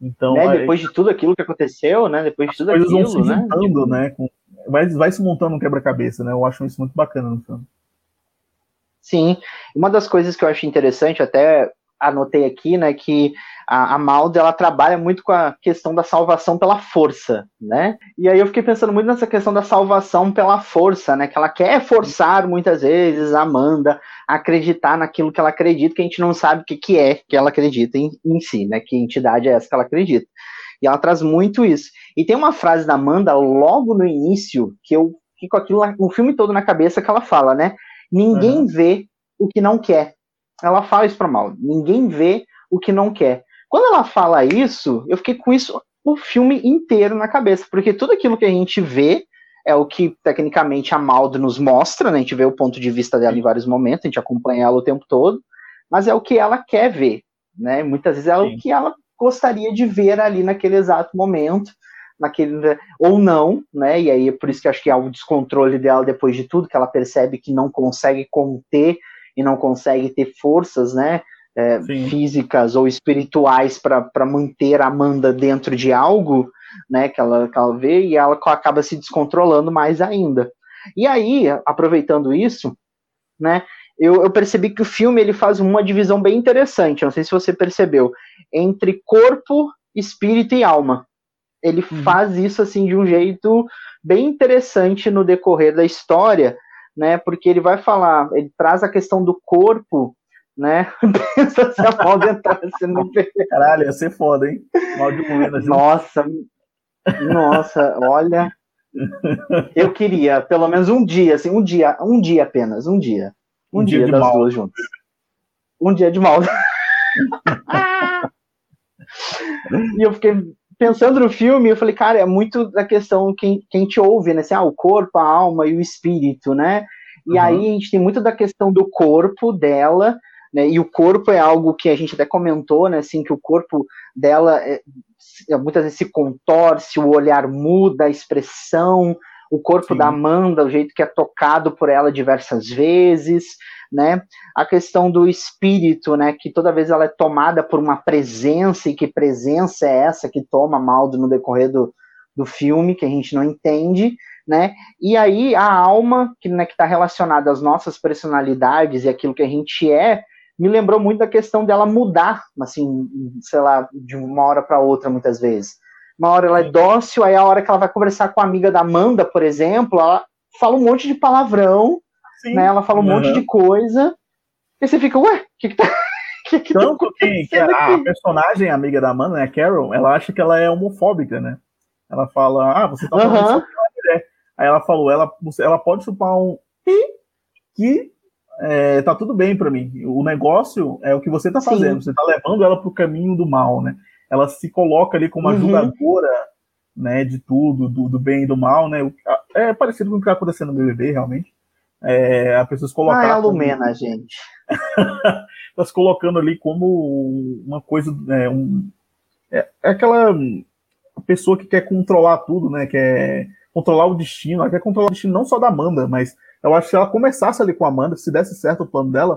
Speaker 2: Então, né, depois de tudo aquilo que aconteceu, né? Depois de tudo aquilo, vão se
Speaker 1: né? Né? Com, vai, vai se montando um quebra-cabeça, né? Eu acho isso muito bacana no filme.
Speaker 2: Sim, uma das coisas que eu acho interessante, até anotei aqui, né, que a, a ela trabalha muito com a questão da salvação pela força, né? E aí eu fiquei pensando muito nessa questão da salvação pela força, né? Que ela quer forçar muitas vezes a Amanda a acreditar naquilo que ela acredita, que a gente não sabe o que, que é que ela acredita em, em si, né? Que entidade é essa que ela acredita. E ela traz muito isso. E tem uma frase da Amanda logo no início que eu fico com aquilo o filme todo na cabeça que ela fala, né? Ninguém uhum. vê o que não quer. Ela fala isso para mal. Ninguém vê o que não quer. Quando ela fala isso, eu fiquei com isso o filme inteiro na cabeça, porque tudo aquilo que a gente vê é o que tecnicamente a Maldo nos mostra, né? A gente vê o ponto de vista dela em vários momentos, a gente acompanha ela o tempo todo, mas é o que ela quer ver, né? Muitas vezes é Sim. o que ela gostaria de ver ali naquele exato momento, naquele ou não, né? E aí é por isso que acho que há o descontrole dela depois de tudo, que ela percebe que não consegue conter e não consegue ter forças, né? É, físicas ou espirituais para manter a Amanda dentro de algo, né? Que ela, que ela vê e ela acaba se descontrolando mais ainda. E aí, aproveitando isso, né? Eu, eu, percebi que o filme ele faz uma divisão bem interessante, não sei se você percebeu, entre corpo, espírito e alma. Ele uhum. faz isso assim de um jeito bem interessante no decorrer da história, né? Porque ele vai falar, ele traz a questão do corpo, né? Pensa se a Malda entrasse no
Speaker 1: Caralho, ia ser foda, hein?
Speaker 2: Mal de moeda, Nossa, nossa, olha. Eu queria, pelo menos um dia, assim, um dia, um dia apenas, um dia. Um, um dia, dia das mal. duas juntas. Um dia de mal. e eu fiquei pensando no filme, eu falei, cara, é muito da questão que, que a gente ouve, né? Assim, ah, o corpo, a alma e o espírito, né? E uhum. aí a gente tem muito da questão do corpo dela, né? E o corpo é algo que a gente até comentou, né? Assim, que o corpo dela é, muitas vezes se contorce, o olhar muda, a expressão, o corpo Sim. da Amanda, o jeito que é tocado por ela diversas vezes, né? A questão do espírito, né? Que toda vez ela é tomada por uma presença, e que presença é essa que toma Maldo no decorrer do, do filme, que a gente não entende, né? E aí a alma, que né, está relacionada às nossas personalidades e aquilo que a gente é, me lembrou muito da questão dela mudar, assim, sei lá, de uma hora para outra, muitas vezes. Uma hora ela é dócil, aí a hora que ela vai conversar com a amiga da Amanda, por exemplo, ela fala um monte de palavrão, Sim. né? Ela fala um uhum. monte de coisa, e você fica, ué, o que, que tá.
Speaker 1: Que que Tanto tá que, que a, a, personagem amiga da Amanda, né, a Carol, ela acha que ela é homofóbica, né? Ela fala, ah, você tá falando uhum. sobre uma mulher. Aí ela falou, ela, ela pode chupar um que é, tá tudo bem para mim. O negócio é o que você tá fazendo. Sim. Você tá levando ela pro caminho do mal, né? Ela se coloca ali como uma uhum. julgadora, né, de tudo, do, do, bem e do mal, né? É parecido com o que tá acontecendo no BBB, realmente. É, a pessoa se colocar. Ah, é
Speaker 2: a Lumena, como... gente.
Speaker 1: tá se colocando ali como uma coisa, é, um, é, é aquela pessoa que quer controlar tudo, né? Quer controlar o destino, ela quer controlar o destino não só da Amanda, mas eu acho que se ela começasse ali com a Amanda, se desse certo o plano dela,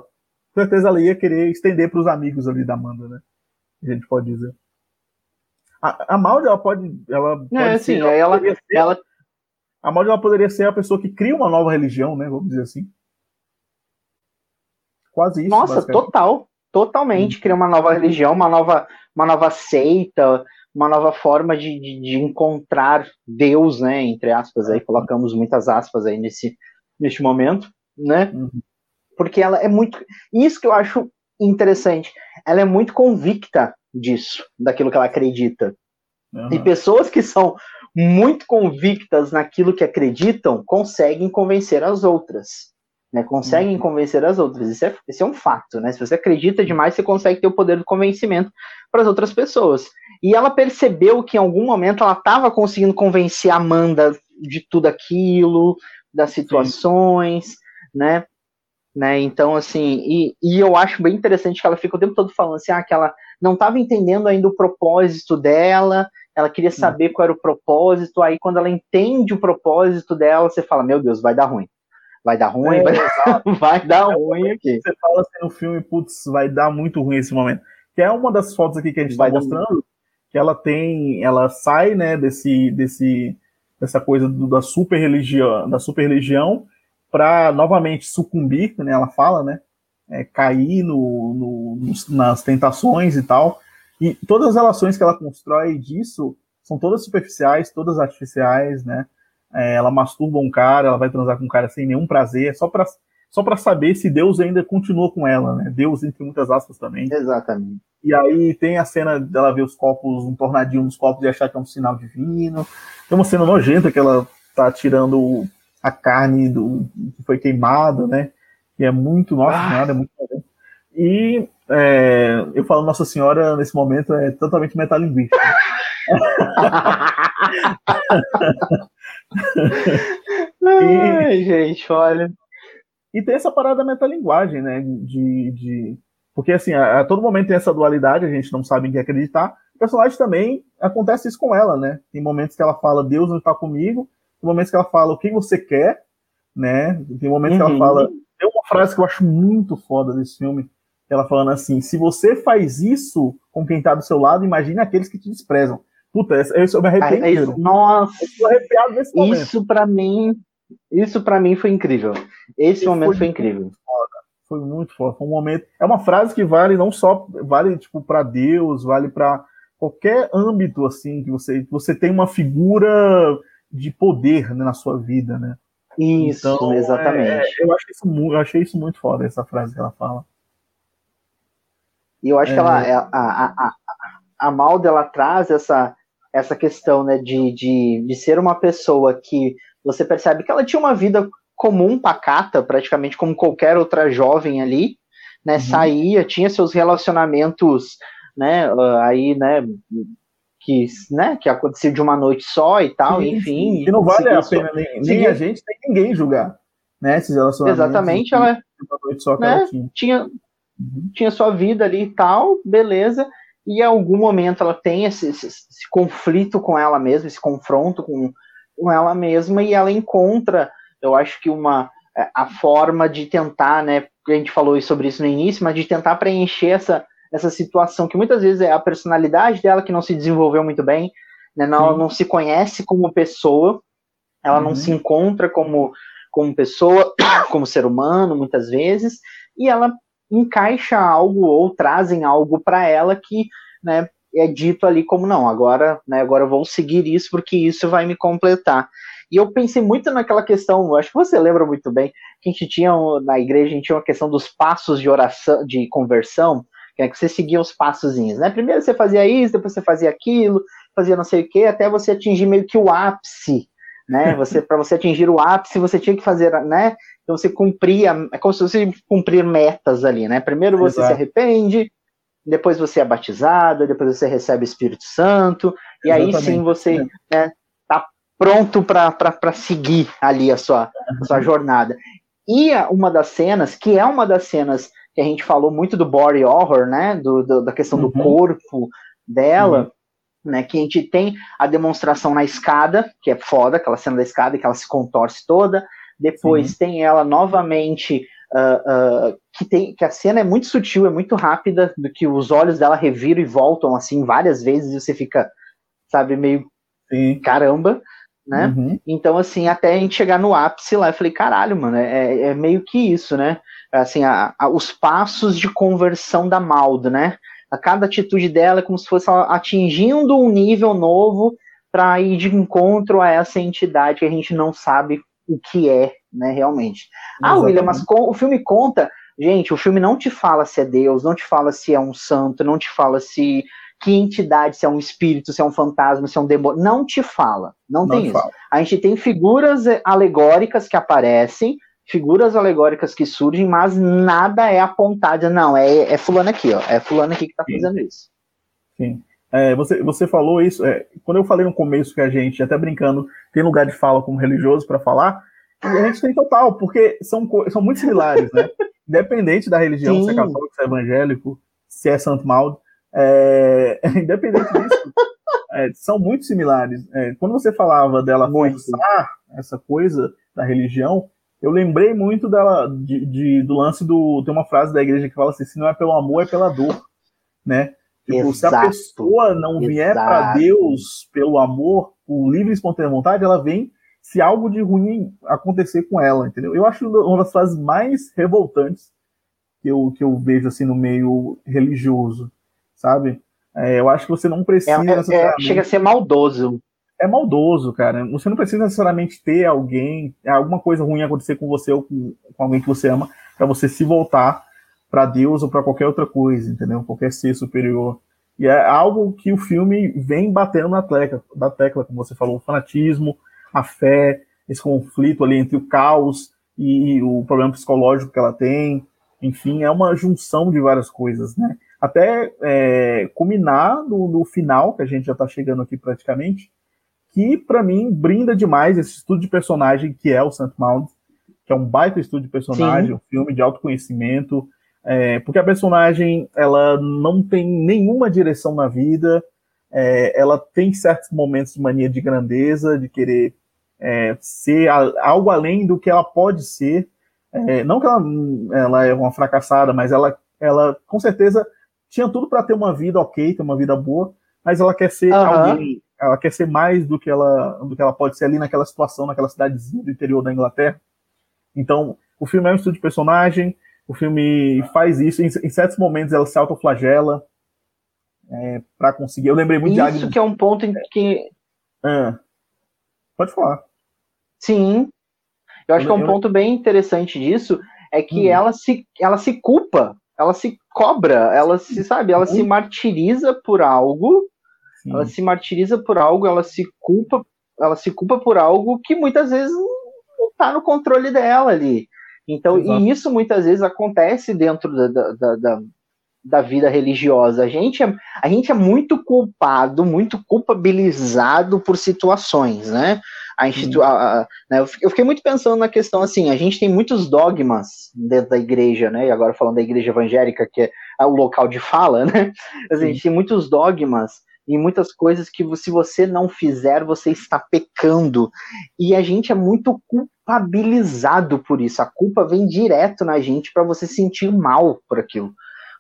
Speaker 1: com certeza ela ia querer estender para os amigos ali da Amanda, né? A gente pode dizer. A, a Maldi, ela pode. Ela
Speaker 2: pode é, ser, sim, ela, ela, ser, ela...
Speaker 1: A Maldi, ela poderia ser a pessoa que cria uma nova religião, né? Vamos dizer assim. Quase isso.
Speaker 2: Nossa, total. Totalmente. Hum. Cria uma nova religião, uma nova, uma nova seita, uma nova forma de, de, de, encontrar Deus, né? Entre aspas, aí colocamos muitas aspas aí nesse, neste momento, né? Uhum. Porque ela é muito. Isso que eu acho interessante. Ela é muito convicta disso, daquilo que ela acredita. Uhum. E pessoas que são muito convictas naquilo que acreditam conseguem convencer as outras. Né, conseguem uhum. convencer as outras. Isso é, isso é um fato, né? Se você acredita demais, você consegue ter o poder do convencimento para as outras pessoas. E ela percebeu que em algum momento ela estava conseguindo convencer a Amanda de tudo aquilo, das situações, Sim. né? Né? Então, assim, e, e eu acho bem interessante que ela fica o tempo todo falando assim, ah, que ela não estava entendendo ainda o propósito dela, ela queria saber qual era o propósito, aí quando ela entende o propósito dela, você fala, meu Deus, vai dar ruim. Vai dar ruim, é, vai, vai, dar é, ruim aqui.
Speaker 1: Você fala assim no filme, putz, vai dar muito ruim esse momento. Que é uma das fotos aqui que a gente está mostrando, que ela tem, ela sai, né, desse, desse, dessa coisa do, da super religião, da super religião, para novamente sucumbir, né? Ela fala, né? É, cair no, no, nas tentações e tal. E todas as relações que ela constrói disso são todas superficiais, todas artificiais, né? É, ela masturba um cara, ela vai transar com um cara sem nenhum prazer, só para só para saber se Deus ainda continua com ela, né? Deus, entre muitas aspas também.
Speaker 2: Exatamente.
Speaker 1: E aí tem a cena dela ver os copos, um tornadinho nos copos e achar que é um sinal divino. Tem uma cena nojenta que ela tá tirando a carne do que foi queimada, né? E é muito, nossa ah. senhora, é muito E é, eu falo Nossa Senhora nesse momento é totalmente metalinguístico.
Speaker 2: Ai, gente, olha.
Speaker 1: E tem essa parada da metalinguagem, né? De, de... Porque, assim, a, a, todo momento tem essa dualidade, a gente não sabe em que acreditar. O personagem também acontece isso com ela, né? Tem momentos que ela fala, Deus não está comigo. Tem momentos que ela fala, o que você quer, né? Tem momentos uhum. que ela uhum. fala. Tem uma frase que eu acho muito foda desse filme. Ela falando assim: se você faz isso com quem está do seu lado, imagine aqueles que te desprezam. Puta, isso eu me arrependo.
Speaker 2: Isso, nossa, eu arrepiado nesse momento. Isso para mim isso para mim foi incrível. Esse momento foi, foi incrível.
Speaker 1: Foda. Foi muito foda. Foi um momento. É uma frase que vale não só vale tipo para Deus, vale para qualquer âmbito assim que você você tem uma figura de poder né, na sua vida, né?
Speaker 2: Isso, então, exatamente. É,
Speaker 1: eu, achei isso, eu achei isso muito foda, essa frase que ela fala.
Speaker 2: E eu acho é... que ela, é, a, a, a, a Malda, ela traz essa, essa questão né, de, de, de ser uma pessoa que você percebe que ela tinha uma vida comum, pacata, praticamente como qualquer outra jovem ali, né? Uhum. Saía, tinha seus relacionamentos, né? Ah, aí, né? Que, né, que aconteceu de uma noite só e tal, sim, enfim.
Speaker 1: Que não vale a pena nem, nem a gente, nem ninguém julgar, né? Esses relacionamentos.
Speaker 2: Exatamente, ela, né, tinha. Tinha, uhum. tinha sua vida ali e tal, beleza. E em algum momento ela tem esse, esse, esse conflito com ela mesma, esse confronto com, com ela mesma e ela encontra, eu acho que uma é, a forma de tentar, né, a gente falou sobre isso no início, mas de tentar preencher essa, essa situação que muitas vezes é a personalidade dela que não se desenvolveu muito bem, né, não, ela não se conhece como pessoa, ela uhum. não se encontra como, como pessoa, como ser humano, muitas vezes, e ela encaixa algo ou trazem algo para ela que, né, é dito ali como não, agora, né, agora eu vou seguir isso porque isso vai me completar. E eu pensei muito naquela questão, acho que você lembra muito bem, que a gente tinha na igreja, a gente tinha uma questão dos passos de oração, de conversão, é que você seguia os passozinhos, né? Primeiro você fazia isso, depois você fazia aquilo, fazia não sei o que, até você atingir meio que o ápice, né? Você para você atingir o ápice, você tinha que fazer, né? Então você cumpria, é como se você cumprir metas ali, né? Primeiro você Exato. se arrepende, depois você é batizado, depois você recebe o Espírito Santo, e Exatamente. aí sim você está né, tá pronto para seguir ali a sua, a sua jornada. E uma das cenas, que é uma das cenas que a gente falou muito do body horror, né, do, do da questão uhum. do corpo dela, uhum. né, que a gente tem a demonstração na escada, que é foda, aquela cena da escada que ela se contorce toda, depois tem ela novamente Uh, uh, que, tem, que a cena é muito sutil, é muito rápida, do que os olhos dela reviram e voltam assim várias vezes e você fica, sabe, meio Sim. caramba, né? Uhum. Então, assim, até a gente chegar no ápice lá, eu falei, caralho, mano, é, é meio que isso, né? Assim, a, a, os passos de conversão da Maldo, né? A cada atitude dela é como se fosse atingindo um nível novo para ir de encontro a essa entidade que a gente não sabe o que é, né, realmente. Ah, William, mas com, o filme conta. Gente, o filme não te fala se é Deus, não te fala se é um santo, não te fala se que entidade, se é um espírito, se é um fantasma, se é um demônio. Não te fala. Não, não tem isso. A gente tem figuras alegóricas que aparecem, figuras alegóricas que surgem, mas nada é apontado. Não, é, é fulano aqui, ó. É fulano aqui que tá Sim. fazendo isso.
Speaker 1: Sim. É, você, você falou isso, é, quando eu falei no começo que a gente, até brincando, tem lugar de fala como religioso para falar, e a gente tem total, porque são, são muito similares, né? Independente da religião, Sim. se é católico, se é evangélico, se é Santo Maldo, é, independente disso, é, são muito similares. É, quando você falava dela forçar essa coisa da religião, eu lembrei muito dela de, de, do lance do. Tem uma frase da igreja que fala assim: se não é pelo amor, é pela dor. Né? Tipo, se a pessoa não vier para Deus pelo amor, por livre e espontânea vontade, ela vem se algo de ruim acontecer com ela, entendeu? Eu acho uma das frases mais revoltantes que eu, que eu vejo assim no meio religioso, sabe? É, eu acho que você não precisa.
Speaker 2: É, é, é chega a ser maldoso.
Speaker 1: é maldoso, cara. Você não precisa necessariamente ter alguém, alguma coisa ruim acontecer com você ou com, com alguém que você ama, para você se voltar para Deus ou para qualquer outra coisa, entendeu? Qualquer ser superior. E é algo que o filme vem batendo na tecla, da tecla, como você falou, o fanatismo, a fé, esse conflito ali entre o caos e o problema psicológico que ela tem. Enfim, é uma junção de várias coisas, né? Até é, culminar no, no final, que a gente já está chegando aqui praticamente, que para mim brinda demais esse estudo de personagem que é o Saint Mount, que é um baita estudo de personagem, Sim. um filme de autoconhecimento, é, porque a personagem ela não tem nenhuma direção na vida, é, ela tem certos momentos de mania de grandeza, de querer é, ser a, algo além do que ela pode ser. É, não que ela, ela é uma fracassada, mas ela, ela com certeza tinha tudo para ter uma vida ok, ter uma vida boa, mas ela quer ser uhum. alguém, ela quer ser mais do que ela, do que ela pode ser ali naquela situação, naquela cidadezinha do interior da Inglaterra. Então, o filme é um estudo de personagem, o filme faz isso, em, em certos momentos ela se autoflagela é, para conseguir. Eu lembrei muito
Speaker 2: isso de Isso que é um ponto em que.
Speaker 1: É. Pode falar.
Speaker 2: Sim. Eu acho eu, que é um eu... ponto bem interessante disso é que hum. ela, se, ela se culpa, ela se cobra, ela se, sabe, ela se martiriza por algo, Sim. ela se martiriza por algo, ela se culpa, ela se culpa por algo que muitas vezes não tá no controle dela ali. Então, Exato. e isso muitas vezes acontece dentro da, da, da, da, vida religiosa. A gente, é, a gente é muito culpado, muito culpabilizado por situações, né? A institu a, a, né, eu fiquei muito pensando na questão assim, a gente tem muitos dogmas dentro da igreja, né? E agora falando da igreja evangélica, que é o local de fala, né? A gente tem muitos dogmas e muitas coisas que se você não fizer, você está pecando. E a gente é muito culpabilizado por isso. A culpa vem direto na gente para você sentir mal por aquilo,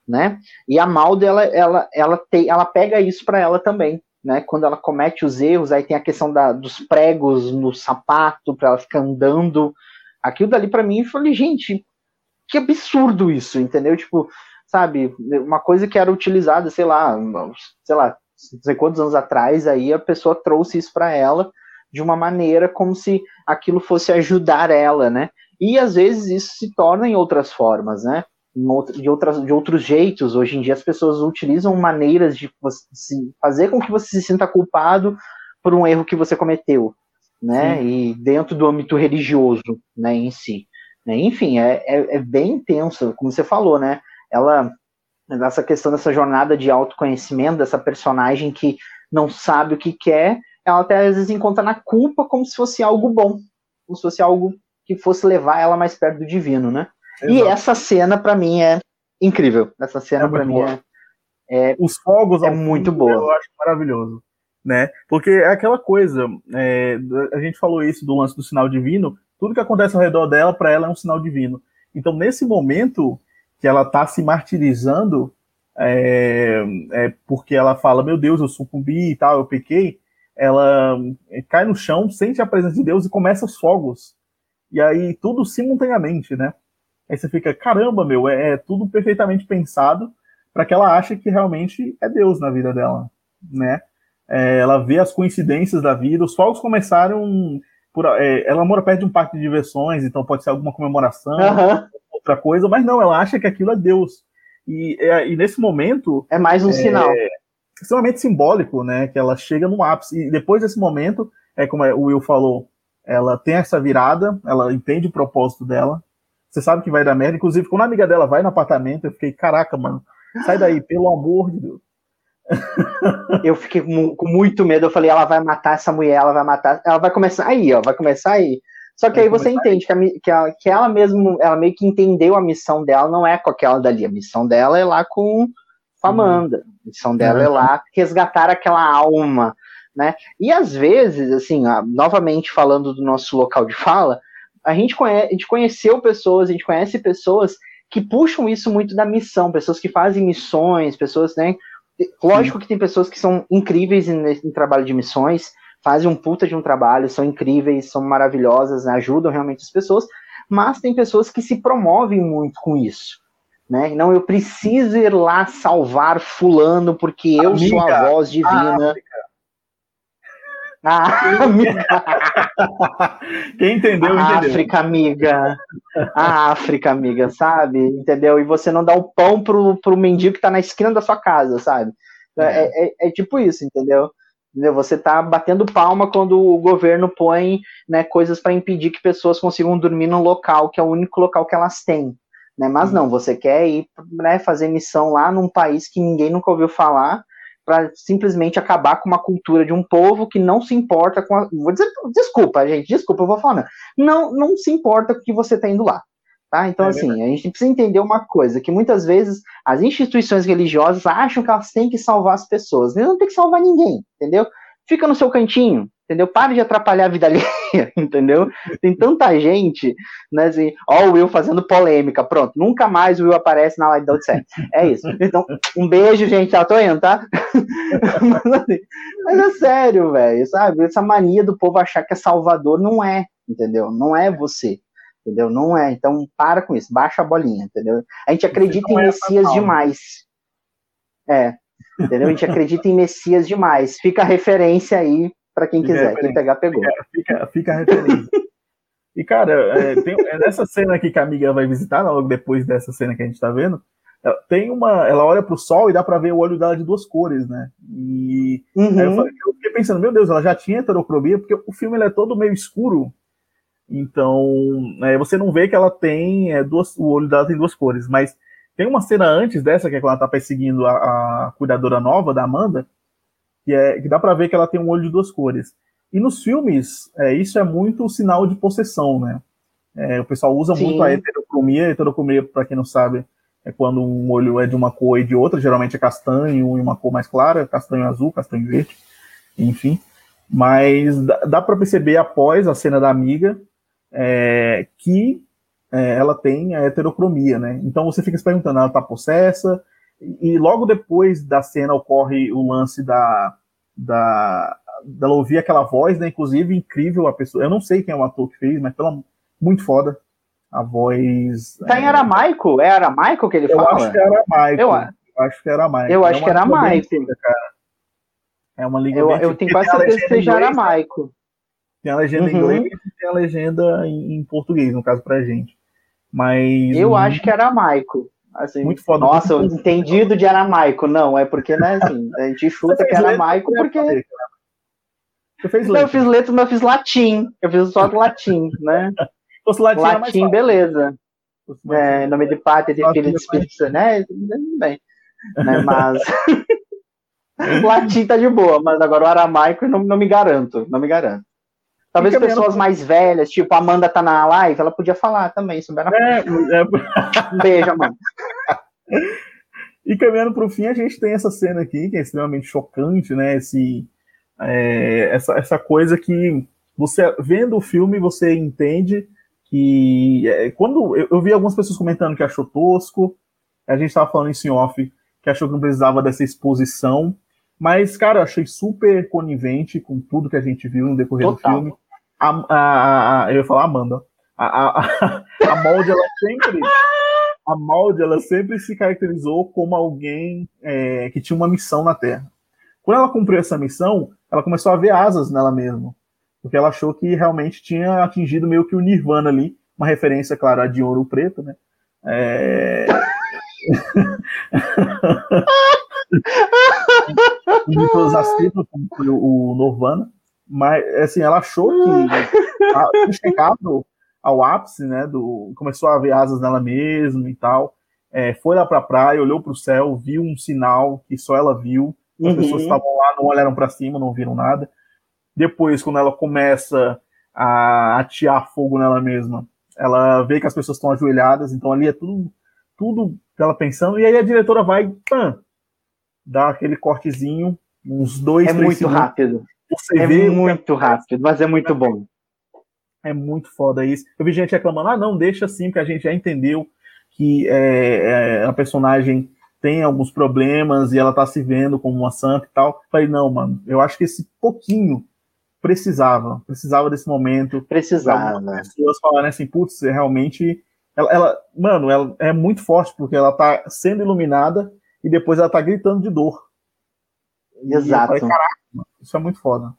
Speaker 2: né? E a mal dela, ela, ela, tem, ela pega isso para ela também né? Quando ela comete os erros, aí tem a questão da, dos pregos no sapato para ela ficar andando. Aquilo dali para mim, eu falei, gente, que absurdo isso, entendeu? Tipo, sabe, uma coisa que era utilizada, sei lá, sei lá, não sei quantos anos atrás, aí a pessoa trouxe isso para ela de uma maneira como se aquilo fosse ajudar ela, né? E às vezes isso se torna em outras formas, né? De, outras, de outros jeitos. Hoje em dia as pessoas utilizam maneiras de fazer com que você se sinta culpado por um erro que você cometeu, né? Sim. E dentro do âmbito religioso, né, em si. Né? Enfim, é, é, é, bem intenso, como você falou, né? Ela, essa questão dessa jornada de autoconhecimento, dessa personagem que não sabe o que quer, ela até às vezes encontra na culpa como se fosse algo bom, como se fosse algo que fosse levar ela mais perto do divino, né? Exato. E essa cena, para mim, é incrível. Essa cena, é para mim, é,
Speaker 1: é, Os fogos é muito boa. Eu acho maravilhoso. Né? Porque é aquela coisa, é, a gente falou isso do lance do sinal divino, tudo que acontece ao redor dela, para ela é um sinal divino. Então, nesse momento que ela está se martirizando, é, é, porque ela fala, meu Deus, eu sucumbi e tal, eu pequei, ela cai no chão, sente a presença de Deus e começa os fogos. E aí, tudo simultaneamente, né? Aí você fica, caramba, meu, é, é tudo perfeitamente pensado para que ela ache que realmente é Deus na vida dela, né? É, ela vê as coincidências da vida. Os fogos começaram por, é, ela mora perto de um parque de diversões, então pode ser alguma comemoração, uhum. outra coisa, mas não, ela acha que aquilo é Deus. E, é, e nesse momento
Speaker 2: é mais um sinal
Speaker 1: extremamente simbólico, né? Que ela chega no ápice e depois desse momento é como o Will falou, ela tem essa virada, ela entende o propósito dela, você sabe que vai dar merda. Inclusive, quando a amiga dela vai no apartamento, eu fiquei, caraca, mano, sai daí, pelo amor de Deus.
Speaker 2: Eu fiquei com muito medo. Eu falei, ela vai matar essa mulher, ela vai matar. Ela vai começar aí, ó, vai começar aí. Só que vai aí você entende que, a, que, a, que, ela mesmo, ela meio que entendeu a missão dela, não é com aquela dali. A missão dela é lá com, com a Amanda. A missão dela é lá resgatar aquela alma, né? E às vezes, assim, ó, novamente falando do nosso local de fala, a gente, conhece, a gente conheceu pessoas, a gente conhece pessoas que puxam isso muito da missão, pessoas que fazem missões, pessoas, né? Lógico Sim. que tem pessoas que são incríveis em, em, trabalho de missões, fazem um puta de um trabalho, são incríveis, são maravilhosas, né, ajudam realmente as pessoas, mas tem pessoas que se promovem muito com isso. Né? Não, eu preciso ir lá salvar fulano porque eu Amiga, sou a voz divina. Ah, amiga.
Speaker 1: Quem entendeu,
Speaker 2: a
Speaker 1: entendeu.
Speaker 2: África, amiga. A África, amiga, sabe? Entendeu? E você não dá o pão pro, pro mendigo que tá na esquina da sua casa, sabe? É, é, é, é tipo isso, entendeu? entendeu? Você tá batendo palma quando o governo põe né, coisas para impedir que pessoas consigam dormir no local, que é o único local que elas têm. Né? Mas não, você quer ir né, fazer missão lá num país que ninguém nunca ouviu falar, para simplesmente acabar com uma cultura de um povo que não se importa com a. Vou dizer, desculpa, gente, desculpa, eu vou falar. Não, não se importa com o que você está indo lá. Tá? Então, é assim, a gente precisa entender uma coisa: que muitas vezes as instituições religiosas acham que elas têm que salvar as pessoas. Eles não tem que salvar ninguém, entendeu? Fica no seu cantinho, entendeu? Pare de atrapalhar a vida alheia, entendeu? Tem tanta gente, né, assim, ó o Will fazendo polêmica, pronto, nunca mais o Will aparece na live da Odisseia. É isso. Então, um beijo, gente, já tô indo, tá? mas, assim, mas é sério, velho, sabe? Essa mania do povo achar que é salvador não é, entendeu? Não é você. Entendeu? Não é. Então, para com isso. Baixa a bolinha, entendeu? A gente acredita em é Messias demais. É. Entendeu? A gente acredita em Messias demais. Fica a referência aí para quem fica quiser. Quem pegar, pegou.
Speaker 1: Fica, fica, a referência. e, cara, é, tem, é nessa cena aqui que a amiga vai visitar, logo depois dessa cena que a gente tá vendo, tem uma. Ela olha pro sol e dá para ver o olho dela de duas cores, né? E uhum. eu, falei, eu, fiquei pensando, meu Deus, ela já tinha heterocromia, porque o filme é todo meio escuro. Então, é, você não vê que ela tem é, duas, o olho dela tem duas cores, mas tem uma cena antes dessa, que é quando ela tá perseguindo a, a cuidadora nova da Amanda, que, é, que dá para ver que ela tem um olho de duas cores. E nos filmes, é, isso é muito sinal de possessão, né? É, o pessoal usa Sim. muito a heterocromia. A heterocromia, para quem não sabe, é quando um olho é de uma cor e de outra, geralmente é castanho e uma cor mais clara, castanho azul, castanho verde, enfim. Mas dá, para perceber após a cena da amiga é, que é, ela tem a heterocromia, né? Então você fica se perguntando, ela está possessa? E, logo depois da cena ocorre o lance da, da dela ouvir aquela voz, né? Inclusive, incrível a pessoa. Eu não sei quem é o ator que fez, mas pela, muito foda. A voz.
Speaker 2: Tá é... em aramaico? É aramaico que ele
Speaker 1: eu
Speaker 2: fala?
Speaker 1: Acho que é aramaico. Eu, eu acho que é aramaico.
Speaker 2: Eu acho é que é aramaico.
Speaker 1: É uma língua
Speaker 2: Eu, eu tenho quase certeza que seja aramaico.
Speaker 1: Tem a legenda uhum. em inglês e tem a legenda em, em, português, no caso, pra gente. Mas.
Speaker 2: Eu acho que era aramaico. Assim,
Speaker 1: muito foda.
Speaker 2: Nossa, muito entendido de aramaico. Não, é porque, né, assim, a gente chuta que é aramaico porque.
Speaker 1: Você fez
Speaker 2: letra. Eu fiz letras, mas eu fiz latim. Eu fiz só latim, né?
Speaker 1: Fosse latim,
Speaker 2: latim beleza. É, nome de pátria, de filho de Espírito né? Bem. Né, mas. latim tá de boa, mas agora o aramaico não, não me garanto. Não me garanto. Talvez pessoas mais velhas, tipo a Amanda tá na live, ela podia falar também sobre a é, é... Beijo, Amanda.
Speaker 1: E caminhando para o fim, a gente tem essa cena aqui, que é extremamente chocante, né? Esse, é, essa, essa coisa que você, vendo o filme, você entende que. É, quando eu, eu, vi algumas pessoas comentando que achou tosco, a gente estava falando isso em off, que achou que não precisava dessa exposição. Mas, cara, eu achei super conivente com tudo que a gente viu no decorrer Total. do filme. A, a, a, eu ia falar Amanda. A, a, a, Molde, ela sempre. A Molde, ela sempre se caracterizou como alguém é, que tinha uma missão na Terra. Quando ela cumpriu essa missão, ela começou a ver asas nela mesma. Porque ela achou que realmente tinha atingido meio que o Nirvana ali. Uma referência, claro, a de ouro preto, né? É... Nicolas Astido, como foi o Norvana, mas assim, ela achou que tinha chegado ao ápice, né, do, começou a ver asas nela mesma e tal, é, foi lá pra praia, olhou pro céu, viu um sinal que só ela viu, as uhum. pessoas estavam lá, não olharam para cima, não viram nada. Depois, quando ela começa a atear fogo nela mesma, ela vê que as pessoas estão ajoelhadas, então ali é tudo, tudo ela pensando, e aí a diretora vai, pã, dá aquele cortezinho, uns dois,
Speaker 2: É muito segundos, rápido.
Speaker 1: Você
Speaker 2: é
Speaker 1: vê
Speaker 2: muito rápido, mas é muito bom.
Speaker 1: É muito foda isso. Eu vi gente reclamando, ah, não, deixa assim, porque a gente já entendeu que é, é, a personagem tem alguns problemas e ela tá se vendo como uma santa e tal. Falei, não, mano, eu acho que esse pouquinho precisava, precisava desse momento.
Speaker 2: Precisava.
Speaker 1: As pessoas falarem assim, putz, realmente. Ela, ela, mano, ela é muito forte porque ela tá sendo iluminada e depois ela tá gritando de dor.
Speaker 2: Exato.
Speaker 1: Falei, Caraca, isso é muito foda.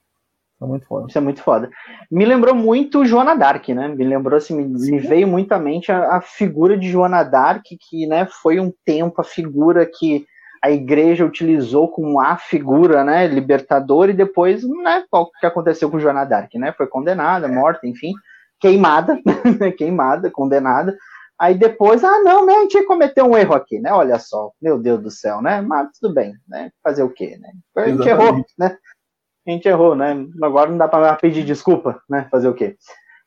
Speaker 1: é muito foda.
Speaker 2: Isso é muito foda. Me lembrou muito Joana Dark, né? Me lembrou assim, me, me veio muito à mente a, a, figura de Joana Dark, que né, foi um tempo a figura que a igreja utilizou como a figura, né, libertadora, e depois, né, o que aconteceu com Joana Dark, né? Foi condenada, morta, enfim, queimada, queimada, condenada. Aí depois, ah, não, né, a gente cometeu um erro aqui, né? Olha só, meu Deus do céu, né? Mas tudo bem, né? Fazer o quê, né? A gente Exatamente. errou, né? A gente errou, né? Agora não dá para pedir desculpa, né? Fazer o quê?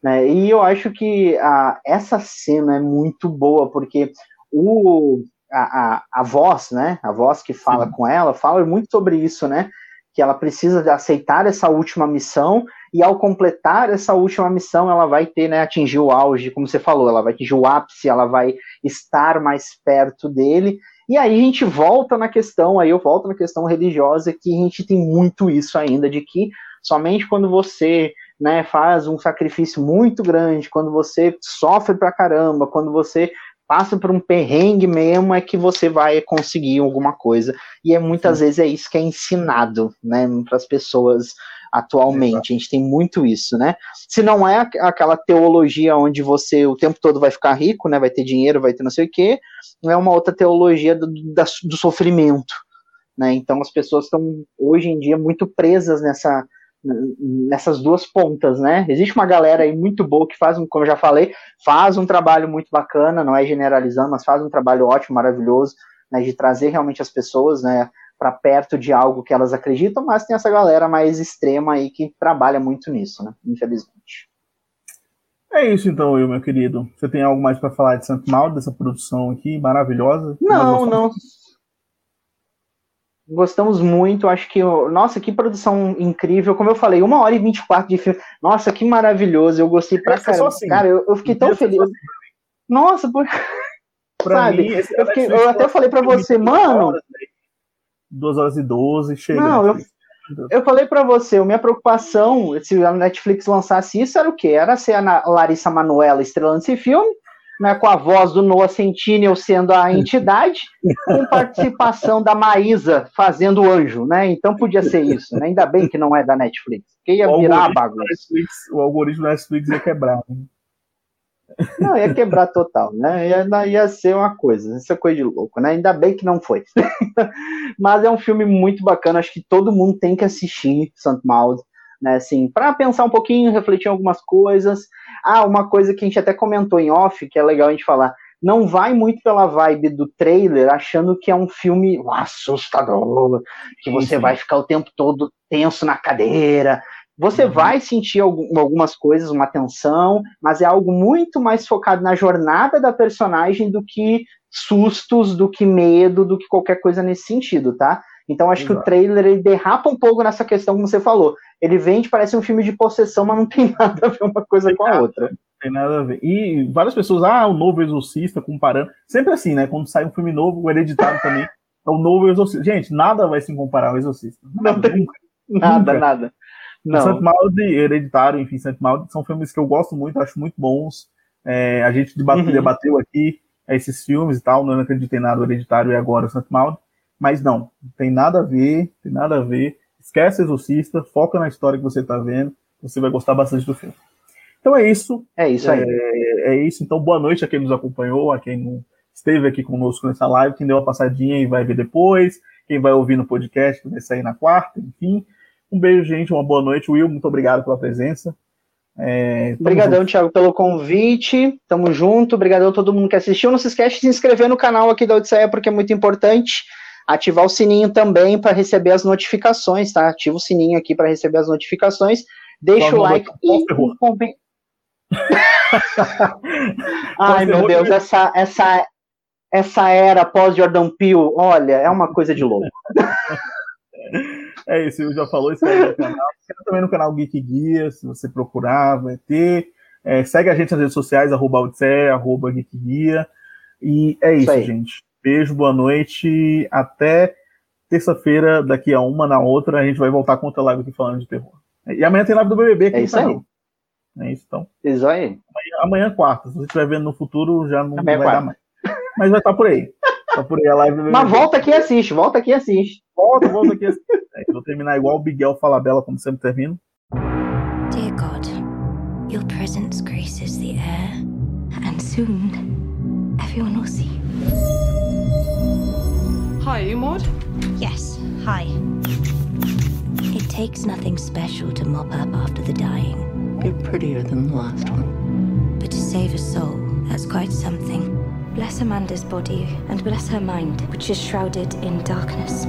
Speaker 2: Né? E eu acho que a, essa cena é muito boa, porque o, a, a, a voz, né? A voz que fala Sim. com ela, fala muito sobre isso, né? Que ela precisa aceitar essa última missão e ao completar essa última missão, ela vai ter, né, atingir o auge, como você falou, ela vai atingir o ápice, ela vai estar mais perto dele. E aí a gente volta na questão, aí eu volto na questão religiosa, que a gente tem muito isso ainda, de que somente quando você né, faz um sacrifício muito grande, quando você sofre pra caramba, quando você passa por um perrengue mesmo, é que você vai conseguir alguma coisa. E é muitas Sim. vezes é isso que é ensinado, né, para as pessoas atualmente. Exato. A gente tem muito isso, né? Se não é aquela teologia onde você o tempo todo vai ficar rico, né? Vai ter dinheiro, vai ter não sei o quê, não é uma outra teologia do, do sofrimento, né? Então as pessoas estão hoje em dia muito presas nessa nessas duas pontas, né? Existe uma galera aí muito boa que faz, como eu já falei, faz um trabalho muito bacana, não é generalizando, mas faz um trabalho ótimo, maravilhoso, né, de trazer realmente as pessoas, né, para perto de algo que elas acreditam, mas tem essa galera mais extrema aí que trabalha muito nisso, né? Infelizmente.
Speaker 1: É isso então, eu, meu querido. Você tem algo mais para falar de Santo Mal, dessa produção aqui maravilhosa?
Speaker 2: Não, não. Gostamos muito, acho que. Nossa, que produção incrível. Como eu falei, uma hora e vinte e quatro de filme. Nossa, que maravilhoso. Eu gostei pra caramba. Assim. Cara, eu, eu fiquei tão feliz. Assim. Nossa, por. Pra Sabe, mim, eu, fiquei, eu até falei para você, mano. Horas,
Speaker 1: 2 horas e 12, chega.
Speaker 2: Não, eu, eu falei para você, a minha preocupação, se a Netflix lançasse isso, era o quê? Era ser a Larissa Manoela estrelando esse filme, né, com a voz do Noah Centineo sendo a entidade, com participação da Maísa fazendo o anjo, né? Então podia ser isso, né? Ainda bem que não é da Netflix, porque ia virar bagunça.
Speaker 1: Netflix, o algoritmo da Netflix ia quebrar. Né?
Speaker 2: Não, ia quebrar total, né? Ia, ia ser uma coisa, isso é coisa de louco, né? Ainda bem que não foi. Mas é um filme muito bacana, acho que todo mundo tem que assistir, Santo Maud, né? Assim, para pensar um pouquinho, refletir algumas coisas. Ah, uma coisa que a gente até comentou em off, que é legal a gente falar. Não vai muito pela vibe do trailer, achando que é um filme assustador, que você vai ficar o tempo todo tenso na cadeira, você uhum. vai sentir algumas coisas, uma tensão, mas é algo muito mais focado na jornada da personagem do que sustos, do que medo, do que qualquer coisa nesse sentido, tá? Então acho Exato. que o trailer ele derrapa um pouco nessa questão, como você falou. Ele vende, parece um filme de possessão, mas não tem nada a ver uma coisa com a outra.
Speaker 1: Tem nada a ver. E várias pessoas, ah, o novo Exorcista comparando. Sempre assim, né? Quando sai um filme novo, o Hereditário também é o novo Exorcista. Gente, nada vai se comparar ao Exorcista.
Speaker 2: Nada, não tem nunca. Nada, nunca. nada.
Speaker 1: Não. Santo Malde, Hereditário, enfim, Santo Malde, são filmes que eu gosto muito, acho muito bons. É, a gente debateu, uhum. debateu aqui esses filmes e tal, não acreditei nada Hereditário e agora o Santo Malde, mas não, tem nada a ver, tem nada a ver. Esquece Exorcista, foca na história que você está vendo, você vai gostar bastante do filme. Então é isso.
Speaker 2: É isso aí.
Speaker 1: É, é, isso. Então, boa noite a quem nos acompanhou, a quem não esteve aqui conosco nessa live, quem deu uma passadinha e vai ver depois, quem vai ouvir no podcast, que vai sair na quarta, enfim. Um beijo, gente. Uma boa noite. Will, muito obrigado pela presença.
Speaker 2: É, Obrigadão, junto. Thiago, pelo convite. Tamo junto. Obrigadão a todo mundo que assistiu. Não se esquece de se inscrever no canal aqui da Odisseia, porque é muito importante. Ativar o sininho também para receber as notificações, tá? Ativa o sininho aqui para receber as notificações. Deixa o like e comenta. Ai, meu Deus, essa, essa, essa era pós-Jordan Peele, olha, é uma coisa de louco.
Speaker 1: É isso, eu já falou, isso aí no canal. também no canal Geek Guia, se você procurar, vai ter. É, segue a gente nas redes sociais, arroba Odisseia, arroba Geek Guia. E é isso, isso gente. Beijo, boa noite. Até terça-feira, daqui a uma na outra, a gente vai voltar com outra live aqui falando de terror. E amanhã tem live do BBB aqui
Speaker 2: é isso aí.
Speaker 1: É isso, então.
Speaker 2: Isso aí.
Speaker 1: Amanhã, amanhã quarta. Se você estiver vendo no futuro, já não amanhã vai quarta. dar mais. Mas vai estar por aí. Tá por aí a live do
Speaker 2: BBB. Mas volta aqui e assiste, volta aqui e assiste.
Speaker 1: Volta, volta aqui e assiste. É, vou terminar igual o Miguel Falabella, como sempre termino.
Speaker 3: Your presence graces the air, and soon
Speaker 4: Hi, are you Maud?
Speaker 3: Yes, hi. It takes nothing special to mop up after the dying.
Speaker 5: You're prettier than the last one.
Speaker 3: But to save a soul, that's quite something. Bless Amanda's body and bless her mind, which is shrouded in darkness.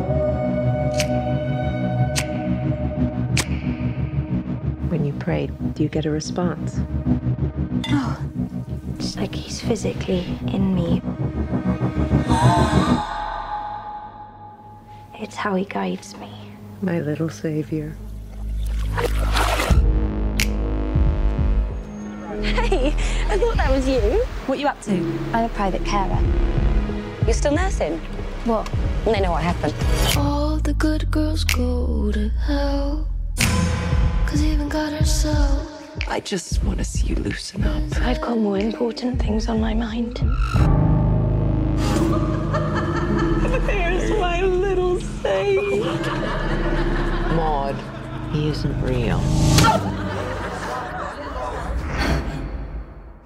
Speaker 5: When you pray, do you get a response?
Speaker 3: Oh, it's like he's physically in me. It's how he guides me.
Speaker 5: My little savior.
Speaker 6: Hey, I thought that was you.
Speaker 7: What you up to?
Speaker 6: I'm a private carer. You're still nursing?
Speaker 3: What?
Speaker 6: They know what happened.
Speaker 8: All the good girls go to hell. Cause even God herself.
Speaker 5: I just want to see you loosen up.
Speaker 3: I've got more important things on my mind.
Speaker 5: He isn't real.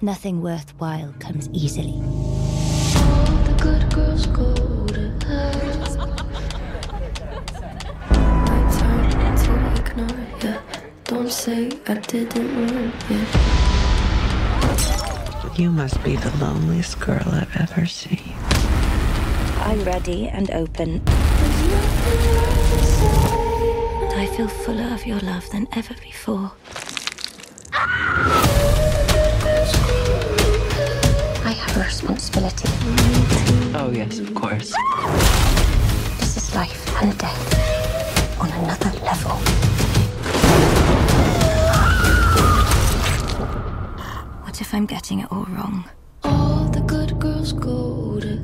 Speaker 3: Nothing worthwhile comes easily.
Speaker 8: The good girls go to hell. I to ignore you. Don't say I didn't warn you.
Speaker 5: You must be the loneliest girl I've ever seen.
Speaker 3: I'm ready and open. I feel fuller of your love than ever before. I have a responsibility.
Speaker 5: Oh, yes, of course.
Speaker 3: This is life and death on another level. What if I'm getting it all wrong?
Speaker 8: All the good girls go to